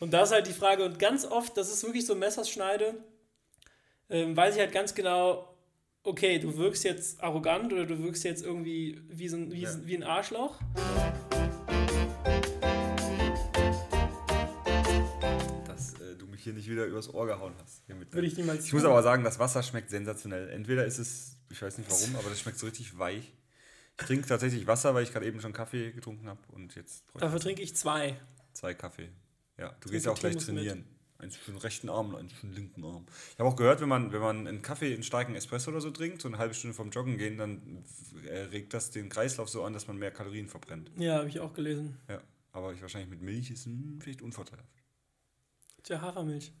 Und da ist halt die Frage, und ganz oft, das ist wirklich so Messerschneide, ähm, weiß ich halt ganz genau, okay, du wirkst jetzt arrogant oder du wirkst jetzt irgendwie wie, so ein, wie, Ja. wie ein Arschloch. Dass äh, du mich hier nicht wieder übers Ohr gehauen hast. Würde ich niemals ich muss aber sagen, das Wasser schmeckt sensationell. Entweder ist es, ich weiß nicht warum, aber das schmeckt so richtig weich. Ich trinke tatsächlich Wasser, weil ich gerade eben schon Kaffee getrunken habe und jetzt Dafür trinke ich zwei. zwei Kaffee. Ja, du gehst ja auch gleich Timus mit. trainieren. Eins für den rechten Arm und eins für den linken Arm. Ich habe auch gehört, wenn man, wenn man einen Kaffee, einen starken Espresso oder so trinkt, so eine halbe Stunde vom Joggen gehen, dann äh, regt das den Kreislauf so an, dass man mehr Kalorien verbrennt. Ja, habe ich auch gelesen. Ja, aber ich wahrscheinlich mit Milch ist hm, vielleicht unvorteilhaft. Tja, Hafermilch.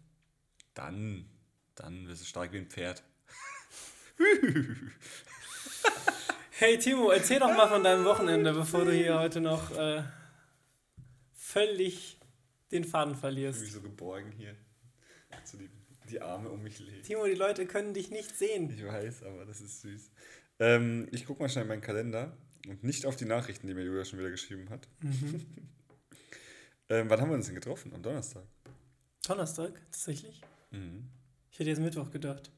Dann, dann wirst du stark wie ein Pferd. Hey Timo, erzähl doch mal von deinem Wochenende, bevor du hier heute noch äh, völlig den Faden Ich verlierst. bin so geborgen hier. So die, die Arme um mich legen. Timo, die Leute können dich nicht sehen. Ich weiß, aber das ist süß. Ähm, ich gucke mal schnell in meinen Kalender und nicht auf die Nachrichten, die mir Julia schon wieder geschrieben hat. ähm, wann haben wir uns denn getroffen? Am Donnerstag. Donnerstag, tatsächlich? Mhm. Ich hätte jetzt Mittwoch gedacht.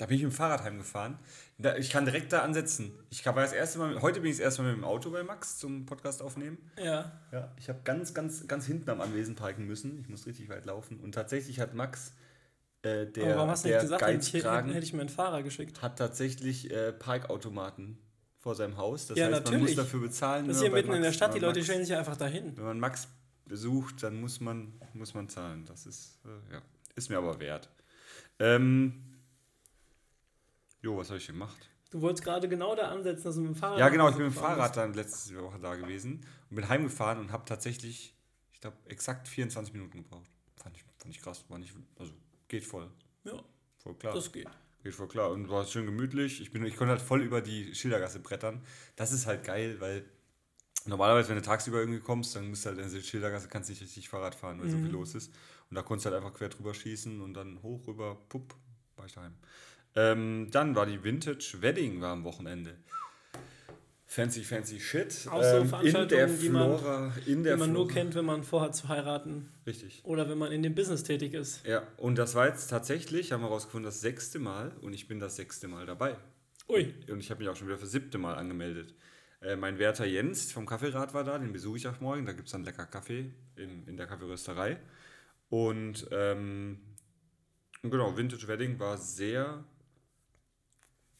Da bin ich mit dem Fahrrad heimgefahren. Da, ich kann direkt da ansetzen. Ich war das erste Mal, heute bin ich das erste Mal mit dem Auto bei Max zum Podcast aufnehmen. Ja. Ja, ich habe ganz, ganz, ganz hinten am Anwesen parken müssen. Ich muss richtig weit laufen. Und tatsächlich hat Max, äh, der, Aber warum hast du nicht gesagt, hätte ich, Geizkragen, hätte ich mir einen Fahrer geschickt? hat tatsächlich äh, Parkautomaten vor seinem Haus. Das Ja, heißt, man muss natürlich. dafür bezahlen. Das ist hier mitten in der Max- Stadt, die Leute Max, stellen sich einfach dahin. Wenn man Max besucht, dann muss man, muss man zahlen. Das ist, äh, ja, ist mir aber wert. Ähm, jo, was habe ich gemacht? Du wolltest gerade genau da ansetzen, dass du mit dem Fahrrad. Ja, genau, ich bin mit dem Fahrrad dann letzte Woche da gewesen und bin heimgefahren und habe tatsächlich, ich glaube, exakt 24 Minuten gebraucht. Fand ich, fand ich krass, war nicht, also geht voll. Ja, voll klar. das geht. Geht voll klar und war schön gemütlich. Ich, bin, ich konnte halt voll über die Schildergasse brettern. Das ist halt geil, weil normalerweise, wenn du tagsüber irgendwie kommst, dann musst du halt in diese Schildergasse, kannst nicht richtig Fahrrad fahren, weil so viel los ist. Und da konntest du halt einfach quer drüber schießen und dann hoch rüber, pupp, war ich daheim. Ähm, dann war die Vintage Wedding war am Wochenende. Fancy, fancy shit. Auch so Ähm, in der die man- Flora, in der Die man nur Flora. kennt, wenn man vorhat zu heiraten Richtig. oder wenn man in dem Business tätig ist. Ja, und das war jetzt tatsächlich, haben wir rausgefunden, das sechste Mal und ich bin das sechste Mal dabei. Ui, Und ich habe mich auch schon wieder für das siebte Mal angemeldet. Äh, mein Werter Jens vom Kaffeerad war da, den besuche ich auch morgen. Da gibt es dann lecker Kaffee in, in der Kaffeerösterei. Und ähm, genau, Vintage Wedding war sehr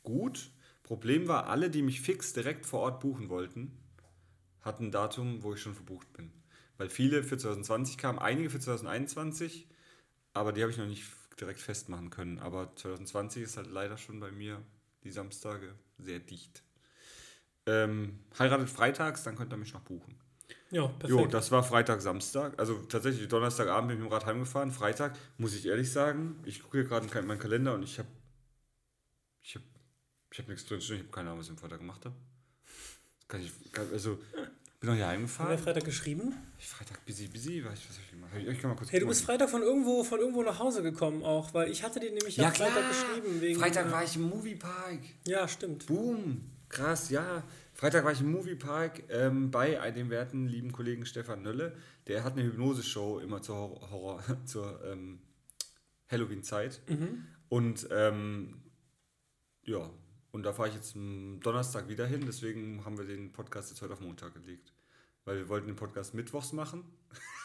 gut. Problem war, alle, die mich fix direkt vor Ort buchen wollten, hatten ein Datum, wo ich schon verbucht bin. Weil viele für 2020 kamen, einige für 2021, aber die habe ich noch nicht direkt festmachen können. Aber 2020 ist halt leider schon bei mir die Samstage sehr dicht. Ähm, heiratet freitags, dann könnt ihr mich noch buchen. ja, Jo, perfekt. das war Freitag, Samstag. Also tatsächlich Donnerstagabend bin ich mit dem Rad heimgefahren. Freitag, muss ich ehrlich sagen, ich gucke hier gerade in meinen Kalender und ich habe ich habe nichts drin stehen. Ich habe keine Ahnung, was ich am Freitag gemacht habe. Kann ich, kann, also, bin noch hier Haben wir heimgefahren. Freitag geschrieben? Ich Freitag busy, busy. Was, was hab ich gemacht? Ich kann mal kurz Hey, du bist Freitag von irgendwo, von irgendwo nach Hause gekommen auch, weil ich hatte dir nämlich ja, am klar. Freitag geschrieben. Wegen, Freitag war ich im Moviepark. Ja, stimmt. Boom. Krass, ja. Freitag war ich im Moviepark ähm, bei dem werten lieben Kollegen Stefan Nölle. Der hat eine Hypnose-Show immer zur, Horror, Horror, zur ähm, Halloween-Zeit. Mhm. Und ähm, ja, und da fahre ich jetzt am Donnerstag wieder hin. Deswegen haben wir den Podcast jetzt heute auf Montag gelegt. Weil wir wollten den Podcast mittwochs machen.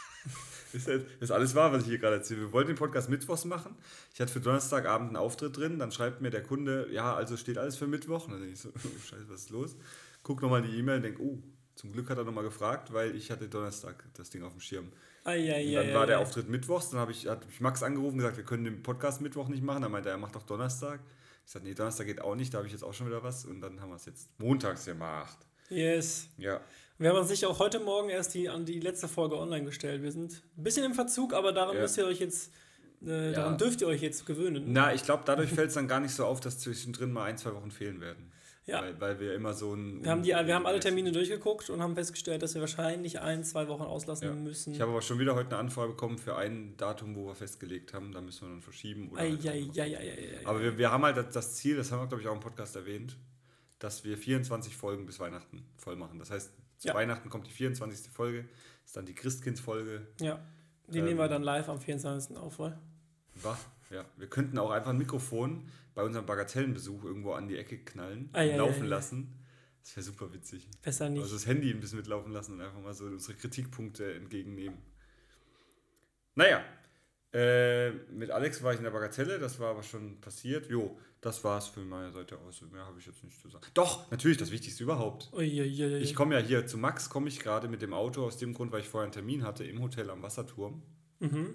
ist, das ist alles wahr, was ich hier gerade erzähle. Wir wollten den Podcast mittwochs machen. Ich hatte für Donnerstagabend einen Auftritt drin. Dann schreibt mir der Kunde, ja, also steht alles für Mittwoch. Und dann denke ich so, oh, scheiße, was ist los? Guck nochmal die E-Mail und denke, oh, zum Glück hat er nochmal gefragt, weil ich hatte Donnerstag das Ding auf dem Schirm. Eieiei. Und dann war der Auftritt mittwochs, dann habe ich, hat mich Max angerufen und gesagt, wir können den Podcast Mittwoch nicht machen. Dann meinte er, er macht doch Donnerstag. Ich sagte, nee, Donnerstag geht auch nicht, da habe ich jetzt auch schon wieder was. Und dann haben wir es jetzt montags gemacht. Yes. Ja. Wir haben uns sicher auch heute Morgen erst die, an die letzte Folge online gestellt. Wir sind ein bisschen im Verzug, aber daran Ja. müsst ihr euch jetzt, äh, daran dürft ihr euch jetzt gewöhnen. Na, ich glaube, dadurch fällt es dann gar nicht so auf, dass zwischendrin mal ein, zwei Wochen fehlen werden. Ja. Weil, weil wir immer so ein. Wir haben, die, wir haben alle Termine durchgeguckt und haben festgestellt, dass wir wahrscheinlich ein, zwei Wochen auslassen Ja. müssen. Ich habe aber schon wieder heute eine Anfrage bekommen für ein Datum, wo wir festgelegt haben. Da müssen wir dann verschieben. Oder halt Eieiei. noch- Aber wir, wir haben halt das- Ziel, das haben wir, glaube ich, auch im Podcast erwähnt, dass wir 24 Folgen bis Weihnachten voll machen. Das heißt, zu Ja. Weihnachten kommt die 24. Folge, ist dann die Christkindsfolge. Ja. Die Ähm, nehmen wir dann live am 24. auf, oder? Wach, ja. Wir könnten auch einfach ein Mikrofon bei unserem Bagatellenbesuch irgendwo an die Ecke knallen, Ah, ja, laufen ja, ja. lassen. Das wäre super witzig. Besser nicht. Also das Handy ein bisschen mitlaufen lassen und einfach mal so unsere Kritikpunkte entgegennehmen. Naja, äh, mit Alex war ich in der Bagatelle, das war aber schon passiert. Jo, das war's für meine Seite aus. Mehr habe ich jetzt nicht zu sagen. Doch, natürlich, das Wichtigste überhaupt. Uiuiui. Ich komme ja hier zu Max, komme ich gerade mit dem Auto aus dem Grund, weil ich vorher einen Termin hatte im Hotel am Wasserturm. Mhm.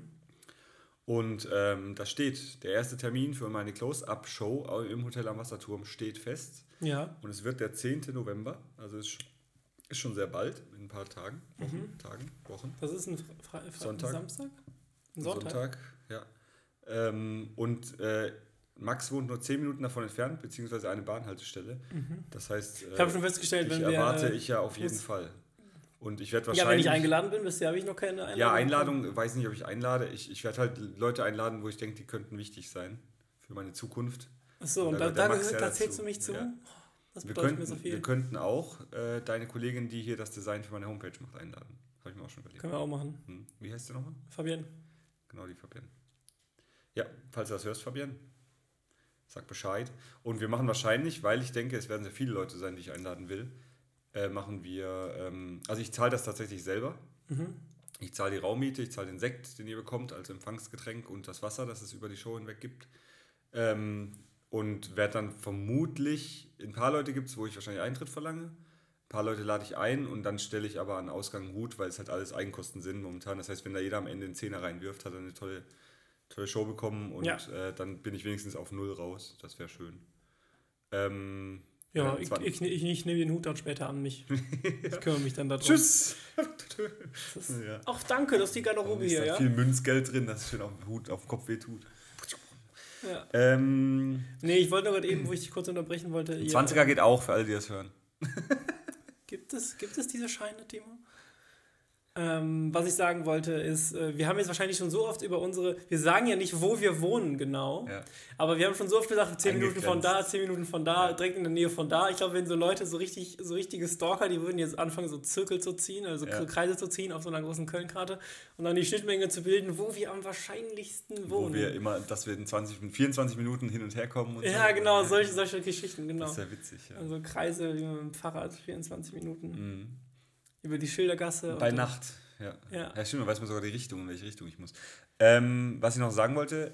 Und ähm, da steht, der erste Termin für meine Close-Up-Show im Hotel am Wasserturm steht fest. Ja. Und es wird der 10. November, also ist, ist schon sehr bald, in ein paar Tagen, Wochen, Tagen, Wochen. Das ist ein Fre Fre Sonntag. Samstag? Ein Sonntag. Sonntag, ja. Ähm, und äh, Max wohnt nur 10 Minuten davon entfernt, beziehungsweise eine Bahnhaltestelle. Das heißt, äh, Mhm. Ich habe schon festgestellt, dich wenn wir. erwarte äh, ich ja auf jeden Fall. Und ich werde Ja, wahrscheinlich... wenn ich eingeladen bin, bisher habe ich noch keine Einladung. Ja. Einladung, weiß nicht, ob ich einlade. Ich, ich werde halt Leute einladen, wo ich denke, die könnten wichtig sein für meine Zukunft. Achso, und Da da, gehört da, ja da zählst du mich zu? Ja. Oh, Das Wir bedeutet mir könnten, so wir viel. könnten auch äh, deine Kollegin, die hier das Design für meine Homepage macht, einladen. Habe ich mir auch schon überlegt. Können wir auch machen. Hm. Wie heißt der nochmal? Fabienne. Genau, die Fabienne. Ja, falls du das hörst, Fabienne, sag Bescheid. Und wir machen wahrscheinlich, weil ich denke, es werden sehr viele Leute sein, die ich einladen will, äh, machen wir, ähm, also ich zahle das tatsächlich selber. Mhm. Ich zahle die Raummiete, ich zahle den Sekt, den ihr bekommt als Empfangsgetränk und das Wasser, das es über die Show hinweg gibt. Ähm, und werde dann vermutlich, ein paar Leute gibt es, wo ich wahrscheinlich Eintritt verlange. Ein paar Leute lade ich ein und dann stelle ich aber an Ausgang Hut, weil es halt alles Eigenkosten sind momentan. Das heißt, wenn da jeder am Ende einen Zehner reinwirft, hat er eine tolle, tolle Show bekommen und Ja. äh, dann bin ich wenigstens auf Null raus. Das wäre schön. Ähm, Ja, Ja, ich, ich, ich, ich nehme den Hut dann später an mich. Ich kümmere mich dann darum. tschüss! Ja. Ach, danke, das ist die Garderobe hier, da ja? viel Münzgeld drin, das schön auf dem Hut, auf dem Kopf wehtut. ja. Ähm, Nee, ich wollte gerade eben, wo ich dich kurz unterbrechen wollte. ein ihr- 20er geht auch für alle, die das hören. Gibt es, gibt es diese Scheine, Timo? Ähm, was ich sagen wollte, ist, äh, wir haben jetzt wahrscheinlich schon so oft über unsere, wir sagen ja nicht, wo wir wohnen genau, Ja. aber wir haben schon so oft gesagt, 10 Minuten von da, Eingegrenzt. 10 Minuten von da, Ja. direkt in der Nähe von da. Ich glaube, wenn so Leute, so richtig, so richtige Stalker, die würden jetzt anfangen, so Zirkel zu ziehen, also Ja. Kreise zu ziehen auf so einer großen Kölnkarte und dann die Schnittmenge zu bilden, wo wir am wahrscheinlichsten Wo wohnen. wir immer, dass wir in 20, in 24 Minuten hin und her kommen. Und ja, so. genau, solche, solche Geschichten, genau. Das ist ja witzig, ja. Also Kreise wie mit dem Fahrrad, 24 Minuten. Mhm. Über die Schildergasse. Bei Nacht, ja. Ja. Ja, stimmt, da weiß man sogar die Richtung, in welche Richtung ich muss. Ähm, was ich noch sagen wollte,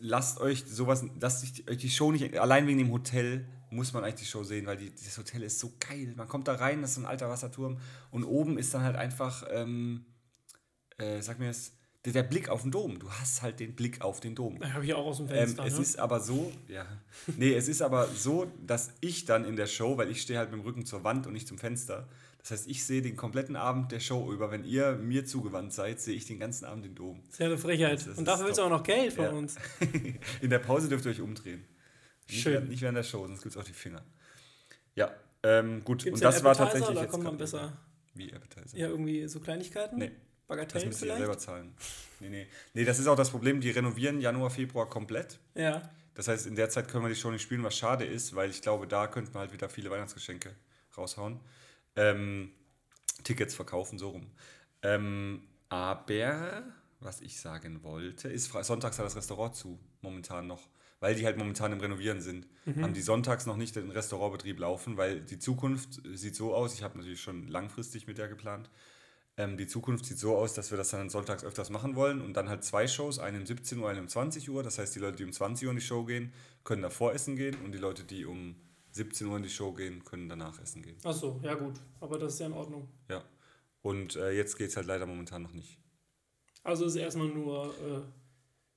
lasst euch sowas, lasst euch die Show nicht, allein wegen dem Hotel muss man eigentlich die Show sehen, weil die, das Hotel ist so geil. Man kommt da rein, das ist so ein alter Wasserturm und oben ist dann halt einfach, ähm, äh, sag mir das, der, der Blick auf den Dom. Du hast halt den Blick auf den Dom. Da habe ich auch aus dem Ähm, Fenster. es ne? ist aber so, ja. Nee, es ist aber so, dass ich dann in der Show, weil ich stehe halt mit dem Rücken zur Wand und nicht zum Fenster. Das heißt, ich sehe den kompletten Abend der Show über. Wenn ihr mir zugewandt seid, sehe ich den ganzen Abend den Dom. Das ja eine Frechheit. Das Und dafür willst du auch noch Geld von Ja. uns. In der Pause dürft ihr euch umdrehen. Nicht, Schön. während, nicht während der Show, sonst gibt es auch die Finger. Ja, ähm, gut. Gibt es und das war tatsächlich oder jetzt kommt man besser? Wie Appetizer? Ja, irgendwie so Kleinigkeiten? Nee. Das Bagatellen müsst ihr ja vielleicht? selber zahlen. Nee, nee. Nee, das ist auch das Problem, die renovieren Januar, Februar komplett. Ja. Das heißt, in der Zeit können wir die Show nicht spielen, was schade ist, weil ich glaube, da könnten wir halt wieder viele Weihnachtsgeschenke raushauen. Ähm, Tickets verkaufen, so rum. Ähm, aber, was ich sagen wollte, ist, sonntags hat das Restaurant zu, momentan noch. Weil die halt momentan im Renovieren sind. Haben die sonntags noch nicht den Restaurantbetrieb laufen, weil die Zukunft sieht so aus, ich habe natürlich schon langfristig mit der geplant, ähm, die Zukunft sieht so aus, dass wir das dann sonntags öfters machen wollen und dann halt zwei Shows, eine um 17 Uhr, eine um 20 Uhr. Das heißt, die Leute, die um 20 Uhr in die Show gehen, können davor essen gehen und die Leute, die um 17 Uhr in die Show gehen, können danach essen gehen. Achso, ja gut. Aber das ist ja in Ordnung. Ja. Und äh, jetzt geht es halt leider momentan noch nicht. Also ist erstmal nur, äh,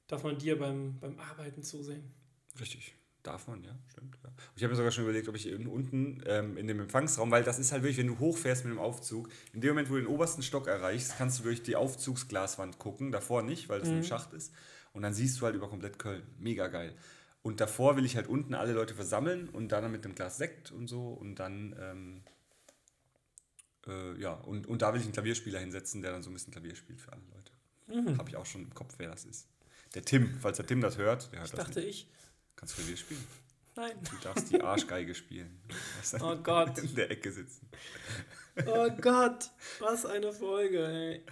darf man dir beim, beim Arbeiten zusehen. Richtig. Darf man, ja, stimmt. Ja. Ich habe mir sogar schon überlegt, ob ich eben unten ähm, in dem Empfangsraum, weil das ist halt wirklich, wenn du hochfährst mit dem Aufzug, in dem Moment, wo du den obersten Stock erreichst, kannst du durch die Aufzugsglaswand gucken, davor nicht, weil das Mhm. ein Schacht ist. Und dann siehst du halt über komplett Köln. Mega geil. Und davor will ich halt unten alle Leute versammeln und dann mit einem Glas Sekt und so und dann, ähm, äh, ja, und, und da will ich einen Klavierspieler hinsetzen, der dann so ein bisschen Klavier spielt für alle Leute. Mhm. Habe ich auch schon im Kopf, wer das ist. Der Tim, falls der Tim das hört, der hört Ich das dachte nicht. ich. Kannst du Klavier spielen? Nein. Du darfst die Arschgeige spielen. Oh Gott. in der Ecke sitzen. Oh Gott. Was eine Folge, ey.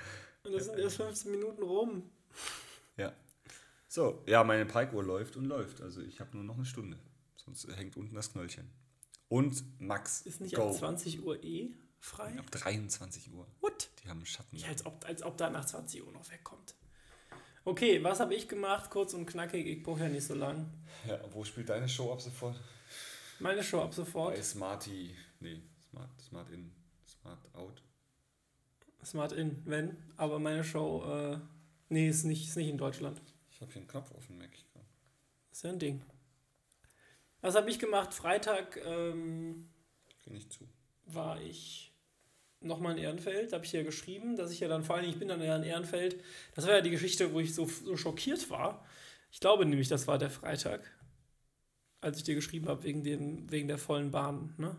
Und das sind erst 15 Minuten rum. Ja. So, ja, meine Parkuhr läuft und läuft. Also ich habe nur noch eine Stunde. Sonst hängt unten das Knöllchen. Und Max. Ist nicht ab 20 Uhr eh frei? Ab 23 Uhr. What? Die haben Schatten. Ja, als ob, als ob da nach 20 Uhr noch wegkommt. Okay, was habe ich gemacht? Kurz und knackig, ich brauche ja nicht so lang. Ja, wo spielt deine Show ab sofort? Meine Show ab sofort. Bei Smarty. Nee, Smart, Smart In. Smart Out. Smart In, wenn. Aber meine Show, äh, nee, ist nicht, ist nicht in Deutschland. Ich habe hier einen Knopf offen, merke ich gerade. Ist ja ein Ding. Was habe ich gemacht? Freitag ähm, nicht zu. war ich nochmal in Ehrenfeld. Da habe ich ja geschrieben, dass ich ja dann vor allem, ich bin dann ja in Ehrenfeld. Das war ja die Geschichte, wo ich so, so schockiert war. Ich glaube nämlich, das war der Freitag, als ich dir geschrieben habe, wegen, dem, wegen der vollen Bahn. Ne?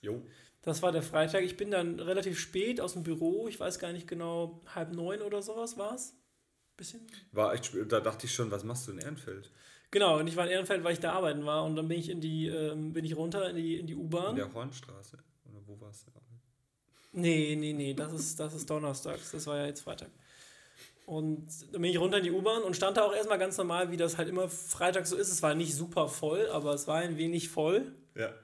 Jo. Das war der Freitag. Ich bin dann relativ spät aus dem Büro. Ich weiß gar nicht genau, halb neun oder sowas war es. Bisschen. War echt, da dachte ich schon, was machst du in Ehrenfeld? Genau, und ich war in Ehrenfeld, weil ich da arbeiten war. Und dann bin ich in die, ähm, bin ich runter in die, in die In U-Bahn. der Hornstraße. Oder wo warst du? Nee, nee, nee, das ist, das ist donnerstags. Das war ja jetzt Freitag. Und dann bin ich runter in die U-Bahn und stand da auch erstmal ganz normal, wie das halt immer Freitag so ist. Es war nicht super voll, aber es war ein wenig voll. Ja.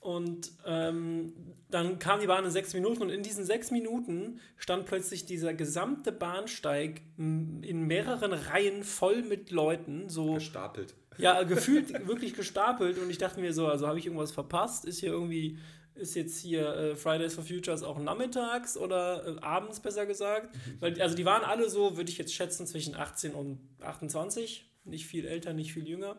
Und ähm, dann kam die Bahn in sechs Minuten und in diesen sechs Minuten stand plötzlich dieser gesamte Bahnsteig in mehreren Reihen voll mit Leuten. So, Gestapelt. ja, gefühlt wirklich gestapelt und ich dachte mir so, also habe ich irgendwas verpasst? Ist hier irgendwie, ist jetzt hier äh, Fridays for Futures auch nachmittags oder äh, abends besser gesagt? Weil, also die waren alle so, würde ich jetzt schätzen, zwischen 18 und 28, nicht viel älter, nicht viel jünger.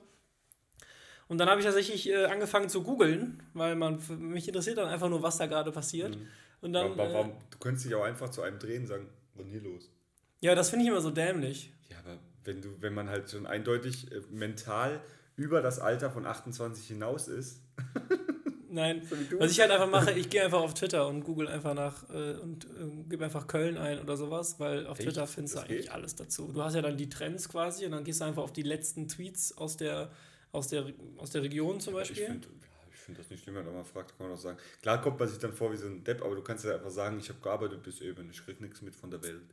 Und dann habe ich tatsächlich äh, angefangen zu googeln, weil man mich interessiert dann einfach nur, was da gerade passiert. Und dann, warum, warum, äh, du könntest dich auch einfach zu einem drehen und sagen, denn hier los? ja, das finde ich immer so dämlich. Ja, aber wenn du, wenn man halt schon eindeutig äh, mental über das Alter von 28 hinaus ist, Nein, so was ich halt einfach mache, ich gehe einfach auf Twitter und google einfach nach äh, und äh, gebe einfach Köln ein oder sowas, weil auf Echt? Twitter findest du eigentlich geht? alles dazu. Du hast ja dann die Trends quasi und dann gehst du einfach auf die letzten Tweets aus der, aus der, aus der Region zum ich Beispiel. finde ich find das nicht schlimm, wenn man mal fragt, kann man auch sagen. Klar kommt man sich dann vor wie so ein Depp, aber du kannst ja einfach sagen, ich habe gearbeitet bis eben, ich krieg nichts mit von der Welt.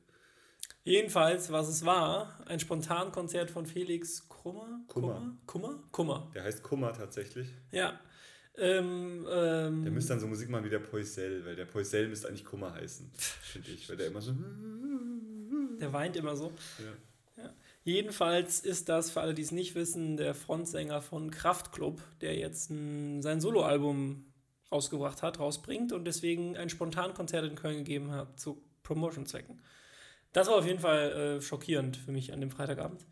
Jedenfalls, was es war, ein Spontankonzert von Felix Krummer. Kummer. Kummer? Kummer. Der heißt Kummer tatsächlich. Ja. Ähm, ähm, Der müsste dann so Musik machen wie der Poisel, weil der Poisel müsste eigentlich Kummer heißen, finde ich, weil der immer so. der weint immer so. Ja. Jedenfalls ist das, für alle, die es nicht wissen, der Frontsänger von Kraftklub, der jetzt ein, sein Soloalbum rausgebracht hat, rausbringt und deswegen ein Spontankonzert in Köln gegeben hat zu Promotion-Zwecken. Das war auf jeden Fall äh, schockierend für mich an dem Freitagabend.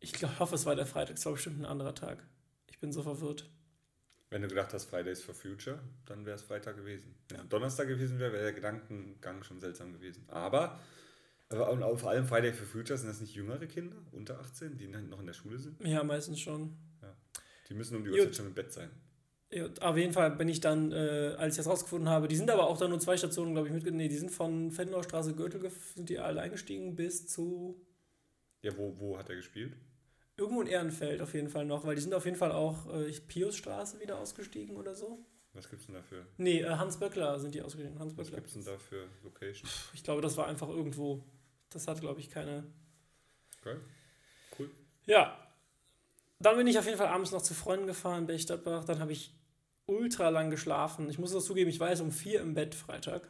Ich glaub, hoffe, es war der Freitag, es war bestimmt ein anderer Tag. Ich bin so verwirrt. Wenn du gedacht hast, Fridays for Future, dann wäre es Freitag gewesen. Wenn es Donnerstag gewesen wäre, wäre der Gedankengang schon seltsam gewesen. Aber, aber und auch vor allem Friday for Future sind das nicht jüngere Kinder, unter 18, die noch in der Schule sind? Ja, meistens schon. Die müssen um die Gut. Uhrzeit schon im Bett sein. Ja, auf jeden Fall bin ich dann, äh, als ich das rausgefunden habe, die sind aber auch dann nur zwei Stationen, glaube ich, mitgenommen. Nee, die sind von Fenloer Straße Gürtel, sind die alle eingestiegen bis zu Ja, wo, wo hat er gespielt? irgendwo in Ehrenfeld auf jeden Fall noch, weil die sind auf jeden Fall auch äh, Piusstraße wieder ausgestiegen oder so. Was gibt es denn da für, Nee, äh, Hans Böckler sind die ausgestiegen. Hans was Böckler. gibt's denn da für Location? Ich glaube, das war einfach irgendwo. Das hat, glaube ich, keine. Geil. Cool. Ja. Dann bin ich auf jeden Fall abends noch zu Freunden gefahren, Berchtesgadenbach. Dann habe ich ultra lang geschlafen. Ich muss das zugeben, ich war jetzt um vier im Bett Freitag.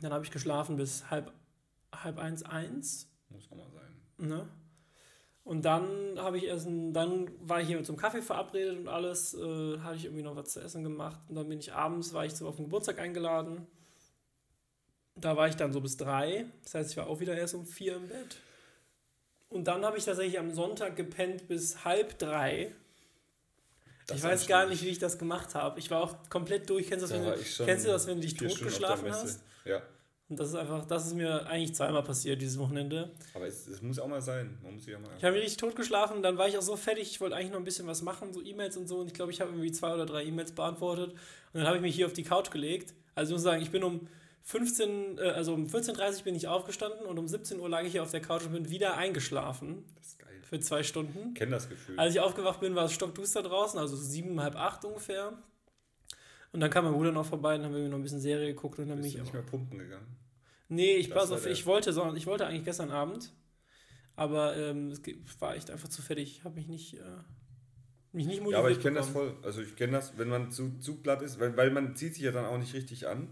Dann habe ich geschlafen bis halb, halb eins, eins. Muss auch mal sein. Ne? Und dann habe ich erst, ein, dann war ich hier zum Kaffee verabredet und alles, äh, hatte ich irgendwie noch was zu essen gemacht. Und dann bin ich abends, war ich so auf den Geburtstag eingeladen. Da war ich dann so bis drei. Das heißt, ich war auch wieder erst um vier im Bett. Und dann habe ich tatsächlich am Sonntag gepennt bis halb drei. Das ich weiß gar nicht, wie ich das gemacht habe. Ich war auch komplett durch. Kennst du das, Da wenn kennst du das, wenn du dich totgeschlafen hast? Ja, Und das ist einfach, das ist mir eigentlich zweimal passiert dieses Wochenende. aber es, es muss auch mal sein. Man muss sich auch mal. Ich habe mich richtig tot geschlafen, dann war ich auch so fertig, ich wollte eigentlich noch ein bisschen was machen, so E-Mails und so. Und ich glaube, ich habe irgendwie zwei oder drei E-Mails beantwortet. Und dann habe ich mich hier auf die Couch gelegt. Also ich muss sagen, ich bin um 15, äh, also um 14.30 Uhr bin ich aufgestanden und um 17 Uhr lag ich hier auf der Couch und bin wieder eingeschlafen das ist geil. für zwei Stunden. Ich kenne das Gefühl. Als ich aufgewacht bin, war es stockduster draußen, also sieben, halb acht ungefähr. Und dann kam mein Bruder noch vorbei und haben wir noch ein bisschen Serie geguckt und dann bin ich nicht mehr pumpen gegangen? Nee, ich, pass war auf, ich, wollte, sondern ich wollte eigentlich gestern Abend, aber ähm, es war echt einfach zu fertig. Ich habe mich nicht, äh, mich nicht motiviert. Ja, aber ich kenne das voll. Also ich kenne das, wenn man zu, zu glatt ist, weil, weil man zieht sich ja dann auch nicht richtig an.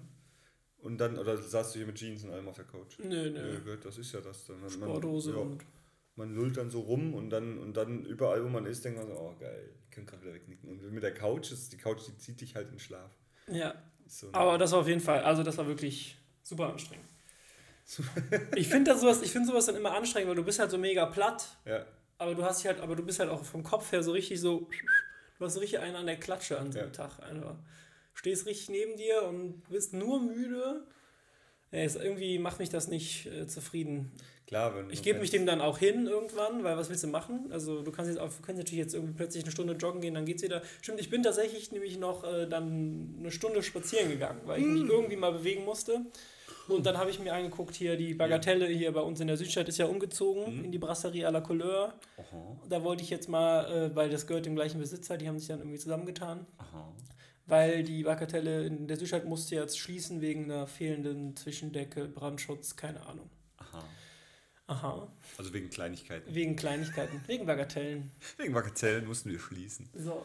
Und dann, oder saßt du hier mit Jeans und allem auf der Couch? Nö. Nö, Gott, das ist ja das dann. Man, Sporthose man, ja, und. man lullt dann so rum und dann, und dann überall, wo man ist, denkt man so, oh geil, ich kann gerade wieder wegnicken. Und mit der Couch ist, die Couch, die zieht dich halt in Schlaf. Ja, so aber das war auf jeden Fall, also das war wirklich super anstrengend. ich finde das sowas, ich finde sowas dann immer anstrengend, weil du bist halt so mega platt, ja, aber du hast dich halt, aber du bist halt auch vom Kopf her so richtig so, du hast so richtig einen an der Klatsche an so einem Ja. Tag einfach. Stehst richtig neben dir und bist nur müde. Ja, es, irgendwie macht mich das nicht äh, zufrieden. klar, wenn Ich gebe mich dem dann auch hin irgendwann, weil was willst du machen? Also du kannst jetzt auch, du kannst natürlich jetzt irgendwie plötzlich eine Stunde joggen gehen, dann geht's wieder. Stimmt, ich bin tatsächlich nämlich noch äh, dann eine Stunde spazieren gegangen, weil ich mich irgendwie mal bewegen musste. Und dann habe ich mir angeguckt, hier die Bagatelle hier bei uns in der Südstadt ist ja umgezogen in die Brasserie à la Couleur. Aha, Da wollte ich jetzt mal, äh, weil das gehört dem gleichen Besitzer, die haben sich dann irgendwie zusammengetan. aha. Weil die Bagatelle in der Südstadt musste jetzt schließen wegen einer fehlenden Zwischendecke, Brandschutz, keine Ahnung. Aha. Aha. Also wegen Kleinigkeiten. Wegen Kleinigkeiten, wegen Bagatellen. Wegen Bagatellen mussten wir schließen. So.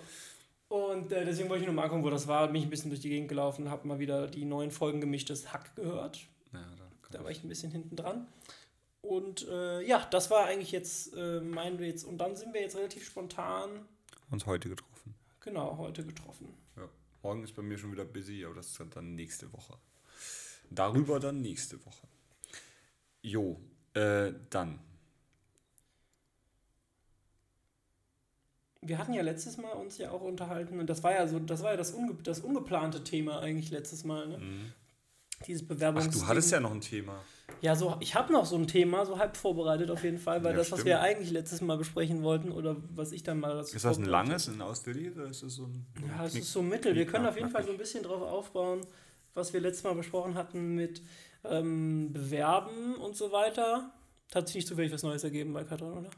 Und äh, deswegen wollte ich nur mal angucken, wo das war. Bin ich ein bisschen durch die Gegend gelaufen, habe mal wieder die neuen Folgen gemischtes Hack gehört. Ja, da Da war ich ein bisschen hinten dran. Und äh, ja, das war eigentlich jetzt äh, mein Witz. Und dann sind wir jetzt relativ spontan, uns heute getroffen. genau, heute getroffen. Morgen ist bei mir schon wieder busy, aber das ist dann nächste Woche. Darüber dann nächste Woche. Jo, äh, dann. Wir hatten ja letztes Mal uns ja auch unterhalten und das war ja so, das war ja das, unge das ungeplante Thema eigentlich letztes Mal, ne? Dieses Ach, Bewerbungs. du hattest ja noch ein Thema. Ja, so, ich habe noch so ein Thema, so halb vorbereitet auf jeden Fall, weil Ja, das, was stimmt. wir eigentlich letztes Mal besprechen wollten oder was ich dann mal dazu Ist das ein langes, ein ausführliches oder ist das so ein. Ja, es ist so mittel. Wir können auf jeden Fall so ein bisschen drauf aufbauen, was wir letztes Mal besprochen hatten mit ähm, Bewerben und so weiter. Hat sich nicht zufällig was Neues ergeben bei Katrin, oder?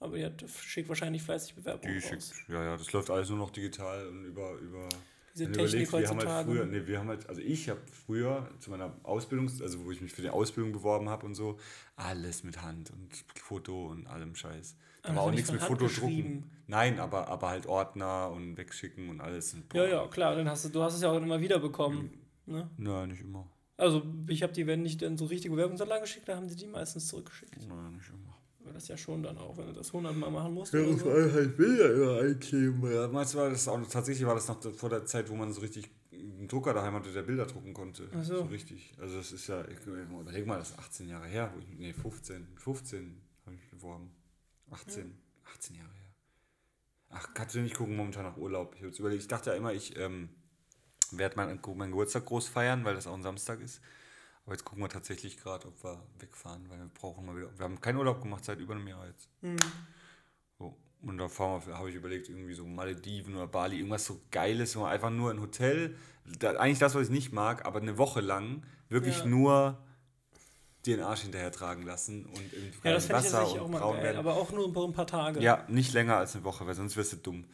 Aber die hat, schickt wahrscheinlich fleißig Bewerbungen Die raus. schickt, ja, ja, das läuft alles nur noch digital und über. über Technik überlegst, wir haben halt heutzutage. früher, nee, wir haben halt, also ich habe früher zu meiner Ausbildung, also wo ich mich für die Ausbildung beworben habe und so, alles mit Hand und Foto und allem Scheiß. Da Aber war auch nicht nichts mit Hand Fotodrucken. Nein, aber, aber halt Ordner und wegschicken und alles. Und, Ja, ja, klar. Dann hast du, du hast es ja auch immer wieder bekommen. Mhm. Ne? Nein, nicht immer. Also ich habe die, wenn ich dann so richtige Bewerbungsunterlagen geschickt, dann haben sie die meistens zurückgeschickt. Nein, nicht immer. Weil das ja schon dann auch, wenn du das hundertmal machen musst. Ja, so. einmal halt Bilder immer einkleben. Ja, meinst du, war das auch, tatsächlich war das noch vor der Zeit, wo man so richtig einen Drucker daheim hatte, der Bilder drucken konnte. Ach so. so richtig. Also das ist ja, ich, überleg mal, das ist 18 Jahre her. Wo ich, nee, 15. 15 habe ich beworben. 18. 18 Jahre her. Ach, kannst du nicht gucken, momentan nach Urlaub. Ich, überlegt, ich dachte ja immer, ich ähm, werde meinen meinen Geburtstag groß feiern, weil das auch ein Samstag ist. Aber jetzt gucken wir tatsächlich gerade, ob wir wegfahren, weil wir brauchen mal wieder. Wir haben keinen Urlaub gemacht seit über einem Jahr jetzt. Hm. So. Und da fahren wir, habe ich überlegt, irgendwie so Malediven oder Bali, irgendwas so Geiles, wo man einfach nur ein Hotel, da, eigentlich das, was ich nicht mag, aber eine Woche lang wirklich Ja. nur den Arsch hinterher tragen lassen und im Ja, das ich Wasser auch und braun geil. werden. Aber auch nur ein paar- ein paar Tage. Ja, nicht länger als eine Woche, weil sonst wirst du dumm.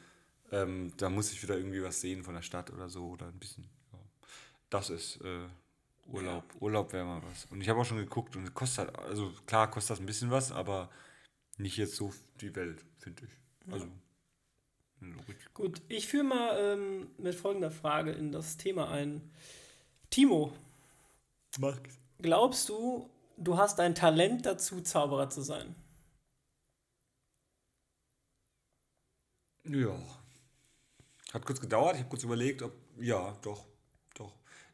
Ähm, da muss ich wieder irgendwie was sehen von der Stadt oder so oder ein bisschen. Ja. Das ist äh, Urlaub. Urlaub wäre mal was. Und ich habe auch schon geguckt und es kostet, halt- also klar kostet das ein bisschen was, aber nicht jetzt so die Welt, finde ich. Also. richtig. Gut, ich führe mal ähm, mit folgender Frage in das Thema ein. Timo, Max. glaubst du, du hast ein Talent dazu, Zauberer zu sein? Ja. Hat kurz gedauert, ich habe kurz überlegt, ob. Ja, doch.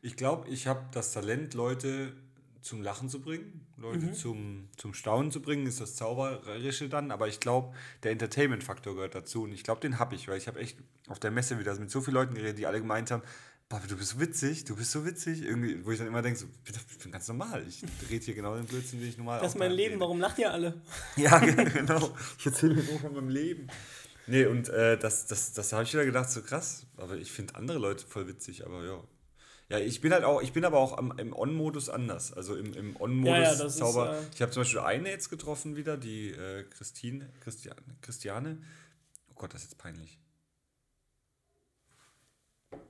Ich glaube, ich habe das Talent, Leute zum Lachen zu bringen, Leute zum, zum Staunen zu bringen, ist das Zauberische dann, aber ich glaube, der Entertainment-Faktor gehört dazu und ich glaube, den habe ich, weil ich habe echt auf der Messe wieder mit so vielen Leuten geredet, die alle gemeint haben, Boah, du bist witzig, du bist so witzig, irgendwie, wo ich dann immer denke, so, ich bin ganz normal, ich rede hier genau den Blödsinn, den ich normal Das ist mein Leben, rede. warum lacht ihr alle? Ja, genau. Ich erzähle mir nur von meinem Leben. Nee, und äh, das, das, das habe ich wieder gedacht, so krass. Aber ich finde andere Leute voll witzig, aber ja. Ja, ich bin halt auch, ich bin aber auch am, im On-Modus anders. Also im, im On-Modus Ja, ja, ist, Zauber. äh, ich habe zum Beispiel eine jetzt getroffen wieder, die äh, Christine, Christiane, Christiane. Oh Gott, das ist jetzt peinlich.